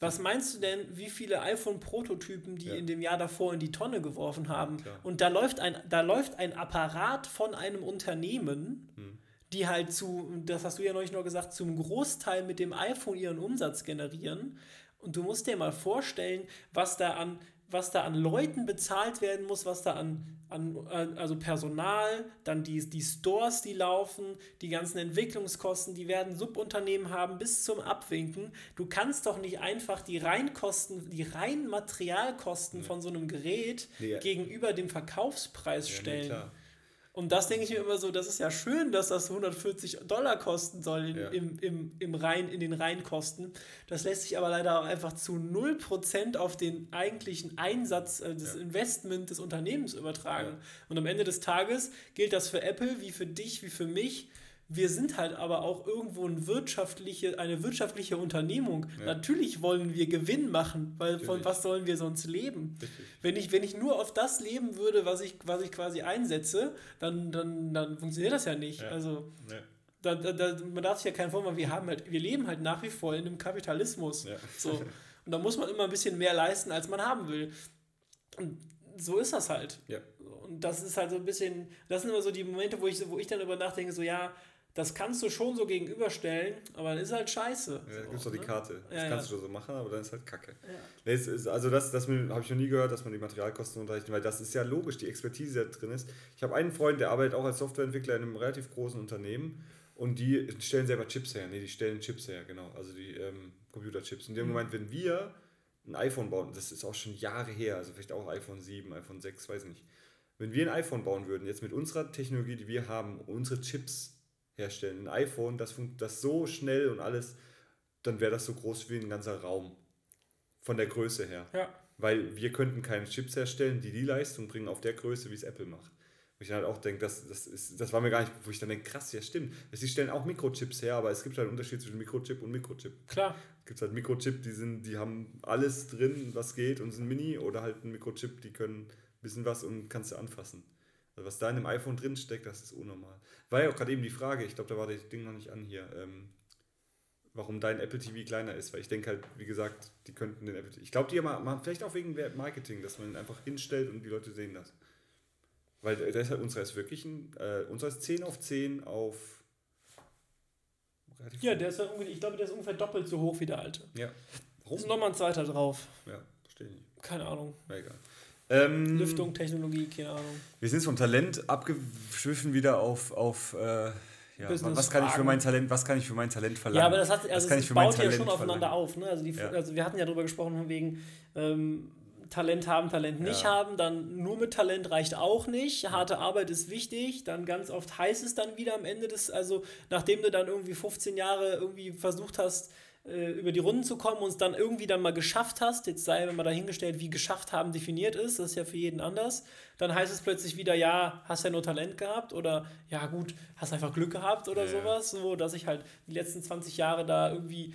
was meinst du denn, wie viele iPhone-Prototypen die Ja. in dem Jahr davor in die Tonne geworfen haben? Klar. Und da läuft ein, da läuft ein Apparat von einem Unternehmen, Hm. die halt zu, das hast du ja neulich noch gesagt, zum Großteil mit dem iPhone ihren Umsatz generieren. Und du musst dir mal vorstellen, was da an, was da an Leuten bezahlt werden muss, was da an, an also Personal, dann die, die Stores, die laufen, die ganzen Entwicklungskosten, die werden Subunternehmen haben bis zum Abwinken. Du kannst doch nicht einfach die Reinkosten, die reinen Materialkosten ja. von so einem Gerät ja. gegenüber dem Verkaufspreis ja, stellen. Nee, und das denke ich mir immer so, das ist ja schön, dass das 140 Dollar kosten soll in, ja. im, im, im Rein, in den Reinkosten. Das lässt sich aber leider auch einfach zu 0% auf den eigentlichen Einsatz äh, des ja. Investment des Unternehmens übertragen. Ja. Und am Ende des Tages gilt das für Apple wie für dich, wie für mich wir sind halt aber auch irgendwo ein wirtschaftliche, eine wirtschaftliche Unternehmung. Ja. Natürlich wollen wir Gewinn machen, weil Natürlich. von was sollen wir sonst leben? Wenn ich, wenn ich nur auf das leben würde, was ich, was ich quasi einsetze, dann, dann, dann funktioniert das ja nicht. Ja. Also ja. Da, da, da, man darf sich ja keinen Vorwurf wir haben halt, wir leben halt nach wie vor in einem Kapitalismus. So. Und da muss man immer ein bisschen mehr leisten, als man haben will. Und so ist das halt. Und das ist halt so ein bisschen, das sind immer so die Momente, wo ich, wo ich dann über nachdenke, so ja, das kannst du schon so gegenüberstellen, aber dann ist halt scheiße. Ja, da gibt es doch die ne? Karte. Das ja, kannst ja. du so machen, aber dann ist halt Kacke. Ja. Ist, also das, das habe ich noch nie gehört, dass man die Materialkosten unterrechnet, weil das ist ja logisch, die Expertise, die da drin ist. Ich habe einen Freund, der arbeitet auch als Softwareentwickler in einem relativ großen Unternehmen und die stellen selber Chips her. Nee, die stellen Chips her, genau. Also die ähm, Computerchips. In dem mhm. Moment, wenn wir ein iPhone bauen, das ist auch schon Jahre her, also vielleicht auch iPhone 7, iPhone 6, weiß ich nicht. Wenn wir ein iPhone bauen würden, jetzt mit unserer Technologie, die wir haben, unsere Chips herstellen. Ein iPhone, das, das so schnell und alles, dann wäre das so groß wie ein ganzer Raum. Von der Größe her. Ja. Weil wir könnten keine Chips herstellen, die die Leistung bringen auf der Größe, wie es Apple macht. Wo ich dann halt auch denke, das, das, ist, das war mir gar nicht, wo ich dann denke, krass, ja stimmt. Sie stellen auch Mikrochips her, aber es gibt halt einen Unterschied zwischen Mikrochip und Mikrochip. Klar. Es gibt halt Mikrochip, die sind, die haben alles drin, was geht und sind mini, oder halt ein Mikrochip, die können ein bisschen was und kannst du anfassen. Also was da in dem iPhone drin steckt, das ist unnormal. War ja auch gerade eben die Frage, ich glaube, da war das Ding noch nicht an hier, ähm, warum dein Apple TV kleiner ist, weil ich denke halt, wie gesagt, die könnten den Apple TV. Ich glaube, die machen vielleicht auch wegen Marketing, dass man ihn einfach hinstellt und die Leute sehen das. Weil der ist halt, unserer ist wirklich ein, äh, unserer ist 10 auf 10 auf. Ja, der ist ja ich glaube, der ist ungefähr doppelt so hoch wie der alte. Ja. Warum? Ist nochmal ein zweiter drauf. Ja, verstehe ich nicht. Keine Ahnung. Ja, egal. Ähm, Lüftung, Technologie, keine Ahnung. Wir sind vom Talent abgeschwiffen wieder auf, auf äh, ja, was kann ich für mein Talent, was kann ich für mein Talent verlangen? Ja, aber das hat, also es baut ja schon aufeinander verlangen? auf. Ne? Also, die, ja. also wir hatten ja darüber gesprochen, von wegen ähm, Talent haben, Talent nicht ja. haben, dann nur mit Talent reicht auch nicht. Harte Arbeit ist wichtig, dann ganz oft heißt es dann wieder am Ende des, also nachdem du dann irgendwie 15 Jahre irgendwie versucht hast, äh, über die Runden zu kommen und es dann irgendwie dann mal geschafft hast, jetzt sei mal dahingestellt, wie geschafft haben definiert ist, das ist ja für jeden anders, dann heißt es plötzlich wieder, ja, hast ja nur Talent gehabt oder ja gut, hast einfach Glück gehabt oder ja. sowas, so dass ich halt die letzten 20 Jahre da irgendwie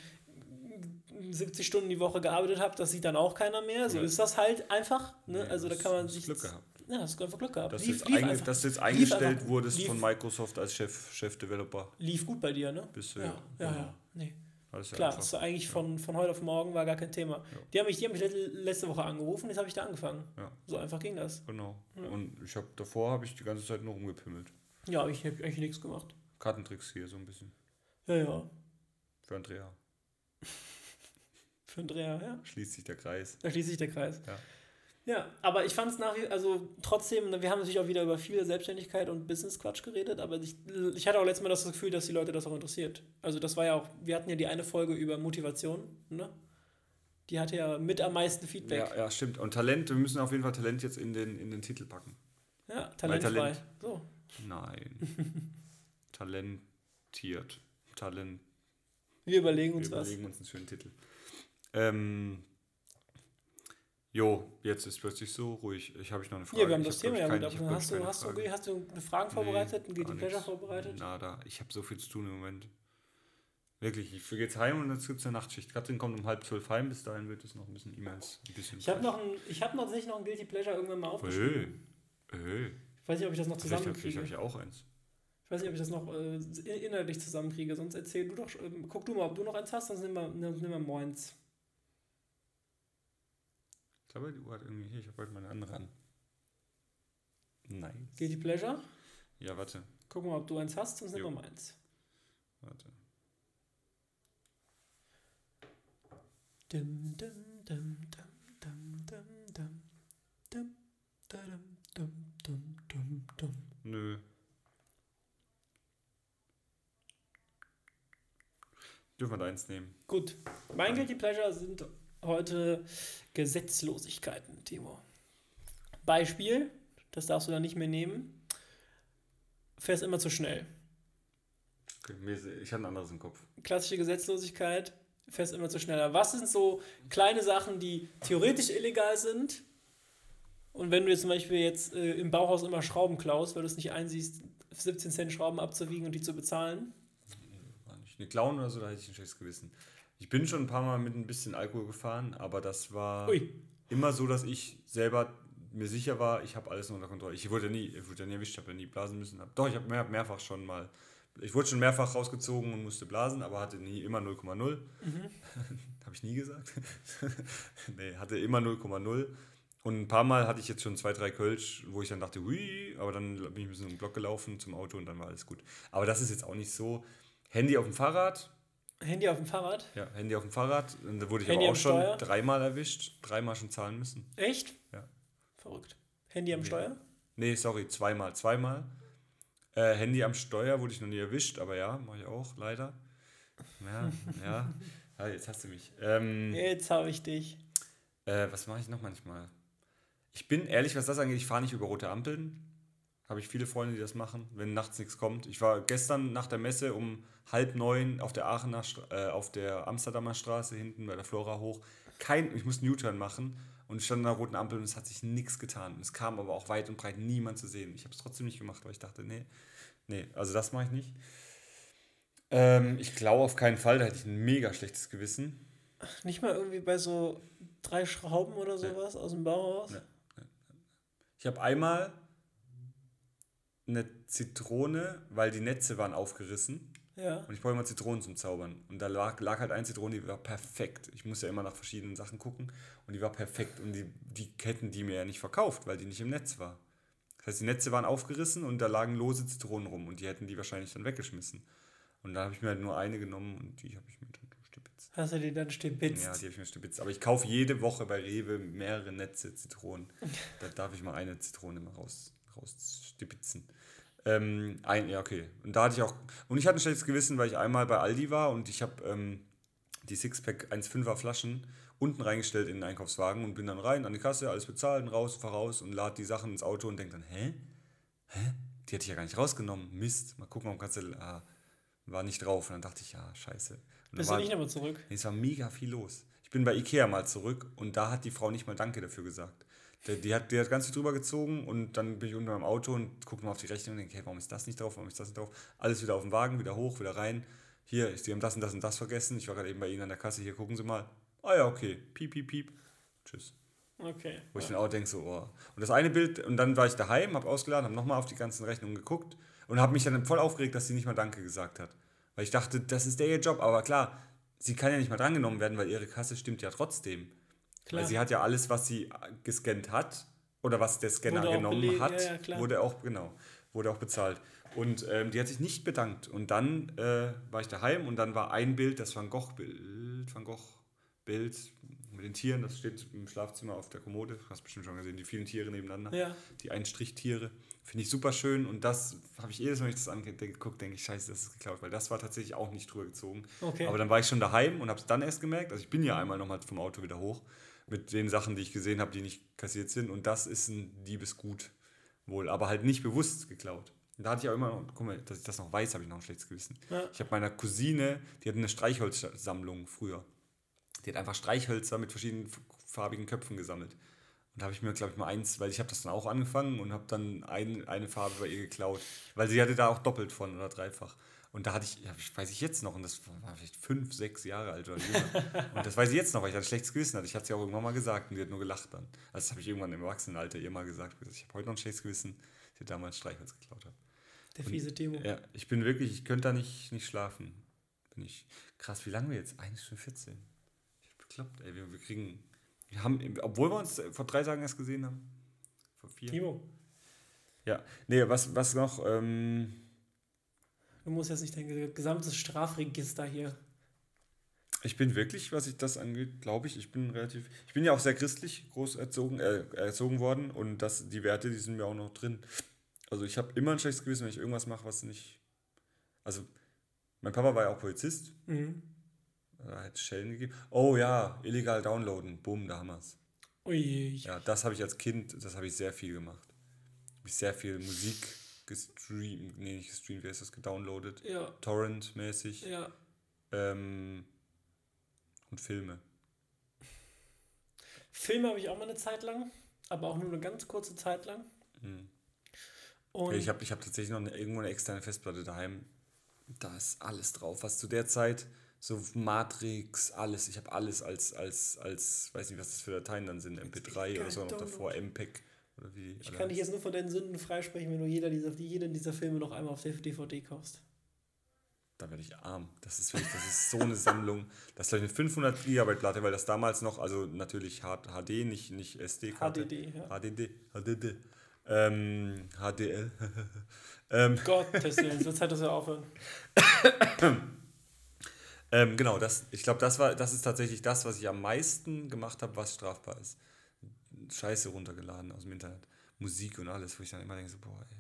70 Stunden die Woche gearbeitet habe, das sieht dann auch keiner mehr. So ja. ist das halt einfach. Ne? Ja, also da kann man sich. Glück gehabt. Ja, hast du einfach Glück gehabt. Dass, lief, du, jetzt lief dass du jetzt eingestellt wurdest lief, von Microsoft als Chef, Chef-Developer. Lief gut bei dir, ne? Bist du, ja. Ja, ja, ja. Nee. Das Klar, das war eigentlich ja. von, von heute auf morgen war gar kein Thema. Ja. Die haben mich, die haben mich letzte Woche angerufen, jetzt habe ich da angefangen. Ja. So einfach ging das. Genau. Und ich habe davor habe ich die ganze Zeit nur rumgepimmelt. Ja, ich habe eigentlich nichts gemacht. Kartentricks hier so ein bisschen. Ja, ja. Für Andrea. Für Andrea, ja. Schließt sich der Kreis. Da schließt sich der Kreis. Ja. Ja, aber ich fand es nach wie also trotzdem, wir haben natürlich auch wieder über viele Selbstständigkeit und Business-Quatsch geredet, aber ich, ich hatte auch letztes Mal das Gefühl, dass die Leute das auch interessiert. Also das war ja auch, wir hatten ja die eine Folge über Motivation, ne? Die hatte ja mit am meisten Feedback. Ja, ja, stimmt. Und Talent, wir müssen auf jeden Fall Talent jetzt in den, in den Titel packen. Ja, talentfrei. Talent. So. Nein. Talentiert. Talent. Wir überlegen uns wir was. Wir überlegen uns einen schönen Titel. Ähm, Jo, jetzt ist plötzlich so ruhig. Ich habe ich noch eine Frage. Ja, wir haben das Thema ja wieder. Hast du, hast, du, hast du eine Frage vorbereitet, nee, ein Guilty Pleasure vorbereitet? Nada. Ich habe so viel zu tun im Moment. Wirklich, ich gehe jetzt heim und jetzt gibt es eine Nachtschicht. Katrin kommt um halb zwölf heim, bis dahin wird es noch ein bisschen E-Mails. Ich habe noch, ein, hab noch nicht noch ein Guilty Pleasure irgendwann mal aufgeschrieben. Öh. Öh. Ich weiß nicht, ob ich das noch zusammenkriege. Vielleicht habe ich auch eins. Ich weiß nicht, ob ich das noch äh, inhaltlich zusammenkriege, sonst erzähl du doch, äh, guck du mal, ob du noch eins hast, sonst nimm mal, nimm mal moins. Ich glaube, die Uhr hat irgendwie hier, ich habe heute meine andere an. Nice. Guilty Pleasure? Ja, warte. Guck mal, ob du eins hast, sonst nehmen wir eins. Warte. Dum, dum, dum, dum, dum, dum, dum, dum, dum, dum, dum, dum. Nö. Dürfen wir deins nehmen. Gut. Mein Guilty Pleasure sind heute Gesetzlosigkeiten, Timo. Beispiel, das darfst du dann nicht mehr nehmen. Fährst immer zu schnell. Ich hatte ein anderes im Kopf. Klassische Gesetzlosigkeit, fährst immer zu schnell. Was sind so kleine Sachen, die theoretisch illegal sind? Und wenn du jetzt zum Beispiel jetzt äh, im Bauhaus immer Schrauben klaust, weil du es nicht einsiehst, 17 Cent Schrauben abzuwiegen und die zu bezahlen? War nicht. Eine Clown oder so, da hätte ich ein schlechtes Gewissen. Ich bin schon ein paar Mal mit ein bisschen Alkohol gefahren, aber das war Ui. immer so, dass ich selber mir sicher war, ich habe alles unter Kontrolle. Ich wurde ja nie, ich wurde nie erwischt, ich habe ja nie blasen müssen. Doch, ich habe mehr, mehrfach schon mal, ich wurde schon mehrfach rausgezogen und musste blasen, aber hatte nie immer 0,0. Mhm. habe ich nie gesagt. nee, hatte immer 0,0. Und ein paar Mal hatte ich jetzt schon zwei, drei Kölsch, wo ich dann dachte, hui, aber dann bin ich ein bisschen um den Block gelaufen zum Auto und dann war alles gut. Aber das ist jetzt auch nicht so. Handy auf dem Fahrrad, Handy auf dem Fahrrad? ja, Handy auf dem Fahrrad. Da wurde ich Handy aber auch schon Steuer? dreimal erwischt, dreimal schon zahlen müssen. Echt? Ja. Verrückt. Handy am Nee. Steuer? Nee, sorry, zweimal, zweimal. Äh, Handy am Steuer wurde ich noch nie erwischt, aber ja, mache ich auch, leider. Ja, ja. ja jetzt hast du mich. Ähm, Jetzt habe ich dich. Äh, was mache ich noch manchmal? Ich bin ehrlich, was das angeht, ich fahre nicht über rote Ampeln. Habe ich viele Freunde, die das machen, wenn nachts nichts kommt. Ich war gestern nach der Messe um halb neun auf der Aachener, äh, auf der Amsterdamer Straße hinten bei der Flora hoch. Kein, ich musste einen U-Turn machen und ich stand an der roten Ampel und es hat sich nichts getan. Es kam aber auch weit und breit niemand zu sehen. Ich habe es trotzdem nicht gemacht, weil ich dachte, nee, nee, also das mache ich nicht. Ähm, ich glaube auf keinen Fall, da hätte ich ein mega schlechtes Gewissen. Nicht mal irgendwie bei so drei Schrauben oder sowas aus dem Bauhaus? Nee. Ich habe einmal eine Zitrone, weil die Netze waren aufgerissen Ja. und ich brauche immer Zitronen zum Zaubern. Und da lag, lag halt eine Zitrone, die war perfekt. Ich muss ja immer nach verschiedenen Sachen gucken und die war perfekt und die, die hätten die mir ja nicht verkauft, weil die nicht im Netz war. Das heißt, die Netze waren aufgerissen und da lagen lose Zitronen rum und die hätten die wahrscheinlich dann weggeschmissen. Und da habe ich mir halt nur eine genommen und die habe ich mir dann stibitzt. Hast du die dann stibitzt? Ja, die habe ich mir stibitzt. Aber ich kaufe jede Woche bei Rewe mehrere Netze Zitronen. Da darf ich mal eine Zitrone mal raus, rausstibitzen. Ähm, ein, ja, okay. Und da hatte ich auch. Und ich hatte ein schlechtes Gewissen, weil ich einmal bei Aldi war und ich habe ähm, die Sixpack 1,5er Flaschen unten reingestellt in den Einkaufswagen und bin dann rein an die Kasse, alles bezahlt und raus, fahr raus und lad die Sachen ins Auto und denk dann, hä? Hä? Die hätte ich ja gar nicht rausgenommen. Mist. Mal gucken, warum kannst du. Ah, war nicht drauf. Und dann dachte ich, ja, scheiße. Und Bist war, du nicht nochmal zurück? Nee, es war mega viel los. Ich bin bei Ikea mal zurück und da hat die Frau nicht mal Danke dafür gesagt. Die, die, hat, die hat ganz viel drüber gezogen und dann bin ich unten beim Auto und gucke mal auf die Rechnung und denke, hey, warum ist das nicht drauf, warum ist das nicht drauf? Alles wieder auf den Wagen, wieder hoch, wieder rein. Hier, Sie haben das und das und das vergessen. Ich war gerade eben bei Ihnen an der Kasse, hier gucken Sie mal. Ah ja, okay. Piep, piep, piep. Tschüss. Okay. Wo ich dann auch denke, so, oh. Und das eine Bild, und dann war ich daheim, habe ausgeladen, habe nochmal auf die ganzen Rechnungen geguckt und habe mich dann voll aufgeregt, dass sie nicht mal Danke gesagt hat. Weil ich dachte, das ist der ihr Job. Aber klar, sie kann ja nicht mal drangenommen werden, weil ihre Kasse stimmt ja trotzdem. Klar. Weil sie hat ja alles, was sie gescannt hat, oder was der Scanner Wurde genommen hat, ja, wurde auch, genau, wurde auch bezahlt. Und ähm, die hat sich nicht bedankt. Und dann äh, war ich daheim und dann war ein Bild, das Van Gogh-Bild, Van Gogh-Bild mit den Tieren, das steht im Schlafzimmer auf der Kommode. Du hast bestimmt schon gesehen, die vielen Tiere nebeneinander. Ja. Die Einstrichtiere. Finde ich super schön und das habe ich jedes Mal, wenn ich das angeguckt, denke ich, scheiße, das ist geklaut, weil das war tatsächlich auch nicht drüber gezogen. Okay. Aber dann war ich schon daheim und habe es dann erst gemerkt. Also ich bin ja einmal nochmal vom Auto wieder hoch mit den Sachen, die ich gesehen habe, die nicht kassiert sind. Und das ist ein Diebesgut wohl, aber halt nicht bewusst geklaut. Und da hatte ich auch immer, guck mal, dass ich das noch weiß, habe ich noch ein schlechtes Gewissen. Ja. Ich habe meiner Cousine, die hatte eine Streichholzsammlung früher. Die hat einfach Streichhölzer mit verschiedenen farbigen Köpfen gesammelt. Und da habe ich mir, glaube ich, mal eins, weil ich habe das dann auch angefangen und habe dann ein, eine Farbe bei ihr geklaut. Weil sie hatte da auch doppelt von oder dreifach. Und da hatte ich, ja, weiß ich jetzt noch, und das war vielleicht fünf, sechs Jahre alt oder jünger. und das weiß ich jetzt noch, weil ich ein schlechtes Gewissen hatte. Ich hatte es ja auch irgendwann mal gesagt und die hat nur gelacht dann. Also das habe ich irgendwann im Erwachsenenalter ihr mal gesagt. Ich habe heute noch ein schlechtes Gewissen, dass ich damals Streichholz geklaut habe. Der fiese Timo. Ja, ich bin wirklich, ich könnte da nicht, nicht schlafen. Bin ich. Krass, wie lange wir jetzt? 1 Stunde 14. Ich bin bekloppt, ey. Wir, wir kriegen. Wir haben, obwohl wir uns vor drei Tagen erst gesehen haben. Vor vier. Timo, Ja. Nee, was, was noch? Ähm, du musst jetzt nicht dein gesamtes Strafregister hier. ich bin wirklich, was ich das angeht, glaube ich, ich bin relativ. Ich bin ja auch sehr christlich groß erzogen, äh, erzogen worden und das, die Werte, die sind mir auch noch drin. Also ich habe immer ein schlechtes Gewissen, wenn ich irgendwas mache, was nicht. Also, mein Papa war ja auch Polizist Mhm. Da hätte es Schellen gegeben. Oh ja, illegal downloaden. Boom, da haben wir es. Ui. Ja, das habe ich als Kind, das habe ich sehr viel gemacht. Habe ich sehr viel Musik gestreamt, nee, nicht gestreamt, wie heißt das, gedownloadet. Ja. Torrent-mäßig. Ja. Ähm, und Filme. Filme habe ich auch mal eine Zeit lang, aber auch nur eine ganz kurze Zeit lang. Mhm. Und ich habe ich hab tatsächlich noch eine, irgendwo eine externe Festplatte daheim. Da ist alles drauf, was zu der Zeit, so Matrix, alles. Ich habe alles als, als, als, weiß nicht, was das für Dateien dann sind, MP3 oder so noch davor, MPEG. Oder wie ich kann dich jetzt nur von deinen Sünden freisprechen, wenn du jeder dieser, jeden dieser Filme noch einmal auf DVD kaufst. Da werde ich arm. Das ist wirklich, das ist so eine Sammlung. Das ist vielleicht eine 500 Gigabyte Platte, weil das damals noch, also natürlich HD, nicht, nicht SD-Karte. HDD, ja. HDD, HDD. Ähm, HDL. ähm, Gottes Willen, wird Zeit, dass wir aufhören. ähm, genau, das, ich glaube, das war, das ist tatsächlich das, was ich am meisten gemacht habe, was strafbar ist. Scheiße runtergeladen aus dem Internet. Musik und alles, wo ich dann immer denke, so, boah, ey.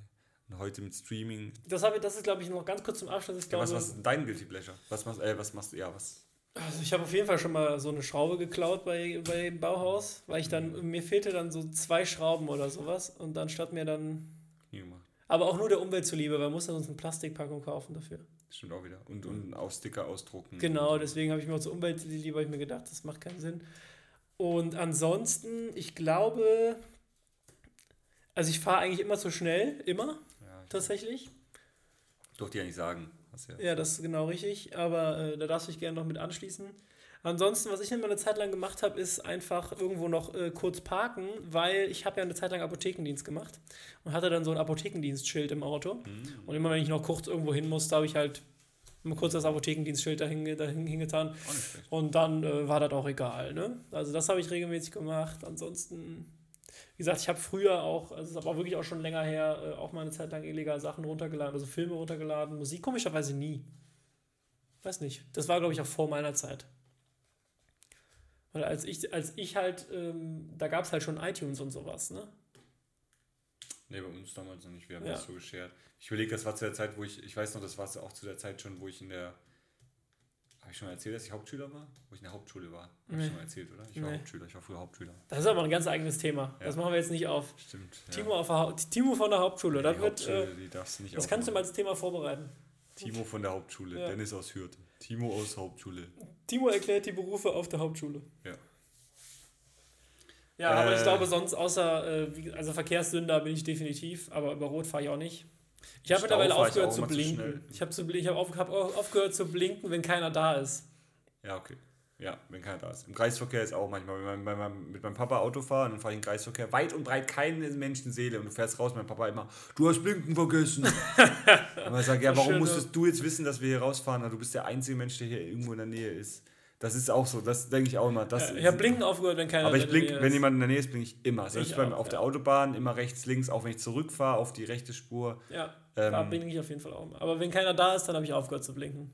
Und heute mit Streaming. Das, habe das ist, glaube ich, noch ganz kurz zum Abschluss. Ich Ja, glaube, was, was ist dein Guilty Pleasure? Was machst, äh, was machst du? Ja, was? Also ich habe auf jeden Fall schon mal so eine Schraube geklaut bei, bei Bauhaus, weil ich dann, mir fehlte dann so zwei Schrauben oder sowas und dann statt mir dann, gemacht. aber auch nur der Umwelt zuliebe, weil man muss dann sonst eine Plastikpackung kaufen dafür. Stimmt auch wieder. Und, und auch Sticker ausdrucken. Genau, deswegen habe ich mir auch zur Umwelt zuliebe, ich mir gedacht, das macht keinen Sinn. Und ansonsten, ich glaube, also ich fahre eigentlich immer zu schnell, immer, Ja, ich tatsächlich. durfte ja nicht sagen. Ja. Ja, das ist genau richtig, aber äh, da darfst du dich gerne noch mit anschließen. Ansonsten, was ich immer eine Zeit lang gemacht habe, ist einfach irgendwo noch äh, kurz parken, weil ich habe ja eine Zeit lang Apothekendienst gemacht und hatte dann so ein Apothekendienstschild im Auto. Mhm. Und immer wenn ich noch kurz irgendwo hin musste, habe ich halt mal kurz das Apothekendienstschild dahin, dahin hingetan. Und dann äh, war das auch egal. Ne? Also das habe ich regelmäßig gemacht. Ansonsten, wie gesagt, ich habe früher auch, also es ist aber wirklich auch schon länger her, äh, auch mal eine Zeit lang illegal Sachen runtergeladen, also Filme runtergeladen. Musik komischerweise nie. Weiß nicht. Das war, glaube ich, auch vor meiner Zeit. Weil als ich, als ich halt, ähm, da gab es halt schon iTunes und sowas, ne? Nee, bei uns damals noch nicht. Wir haben Ja. das so geschert. Ich überlege, das war zu der Zeit, wo ich, ich weiß noch, das war auch zu der Zeit schon, wo ich in der, habe ich schon mal erzählt, dass ich Hauptschüler war? Wo ich in der Hauptschule war. Habe Nee. ich schon mal erzählt, oder? Ich war Nee. Hauptschüler, ich war früher Hauptschüler. Das ist aber ein ganz eigenes Thema. Ja. Das machen wir jetzt nicht auf. Stimmt. Timo, auf der Hau- Timo von der Hauptschule. die Das, wird, Hauptschule, äh, die darfst du nicht das kannst du mal aufmachen. als Thema vorbereiten. Timo von der Hauptschule, Ja. Dennis aus Hürth. Timo aus Hauptschule. Timo erklärt die Berufe auf der Hauptschule. Ja. Ja, aber ich Äh. glaube, sonst außer, äh, also Verkehrssünder bin ich definitiv, aber über Rot fahre ich auch nicht. Ich habe mittlerweile aufgehört zu zu blinken. schnell. ich habe ich hab auf, hab au- aufgehört zu blinken, wenn keiner da ist. Ja, okay. Ja, wenn keiner da ist. Im Kreisverkehr ist auch manchmal, wenn man, mit meinem Papa Auto fahre, dann fahre ich im Kreisverkehr weit und breit keine Menschenseele und du fährst raus, mein Papa immer, du hast Blinken vergessen. und man sagt, ja, warum Schön, musstest du jetzt wissen, dass wir hier rausfahren? Du bist der einzige Mensch, der hier irgendwo in der Nähe ist. Das ist auch so, das denke ich auch immer. Das Ja, ich habe blinken aufgehört, wenn keiner aber ich blink, wenn jemand in der Nähe ist, blinke ich immer. Selbst Ich beim, auch, auf ja. der Autobahn, immer rechts, links, auch wenn ich zurückfahre auf die rechte Spur. Ja, Ähm, da blinke ich auf jeden Fall auch. immer. Aber wenn keiner da ist, dann habe ich aufgehört zu blinken.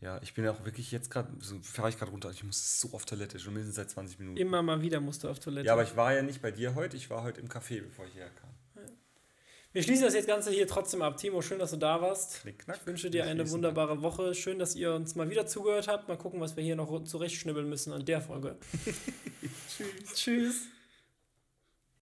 Ja, ich bin ja auch wirklich jetzt gerade, so fahre ich gerade runter. Ich muss so auf Toilette, schon mindestens seit 20 Minuten. Immer mal wieder musst du auf Toilette. Ja, aber ich war ja nicht bei dir heute, ich war heute im Café, bevor ich hierher kam. Wir schließen das jetzt Ganze hier trotzdem ab. Timo, schön, dass du da warst. Knick, knack. Ich wünsche dir eine wunderbare Woche. Schön, dass ihr uns mal wieder zugehört habt. Mal gucken, was wir hier noch zurechtschnibbeln müssen an der Folge. Tschüss. Tschüss.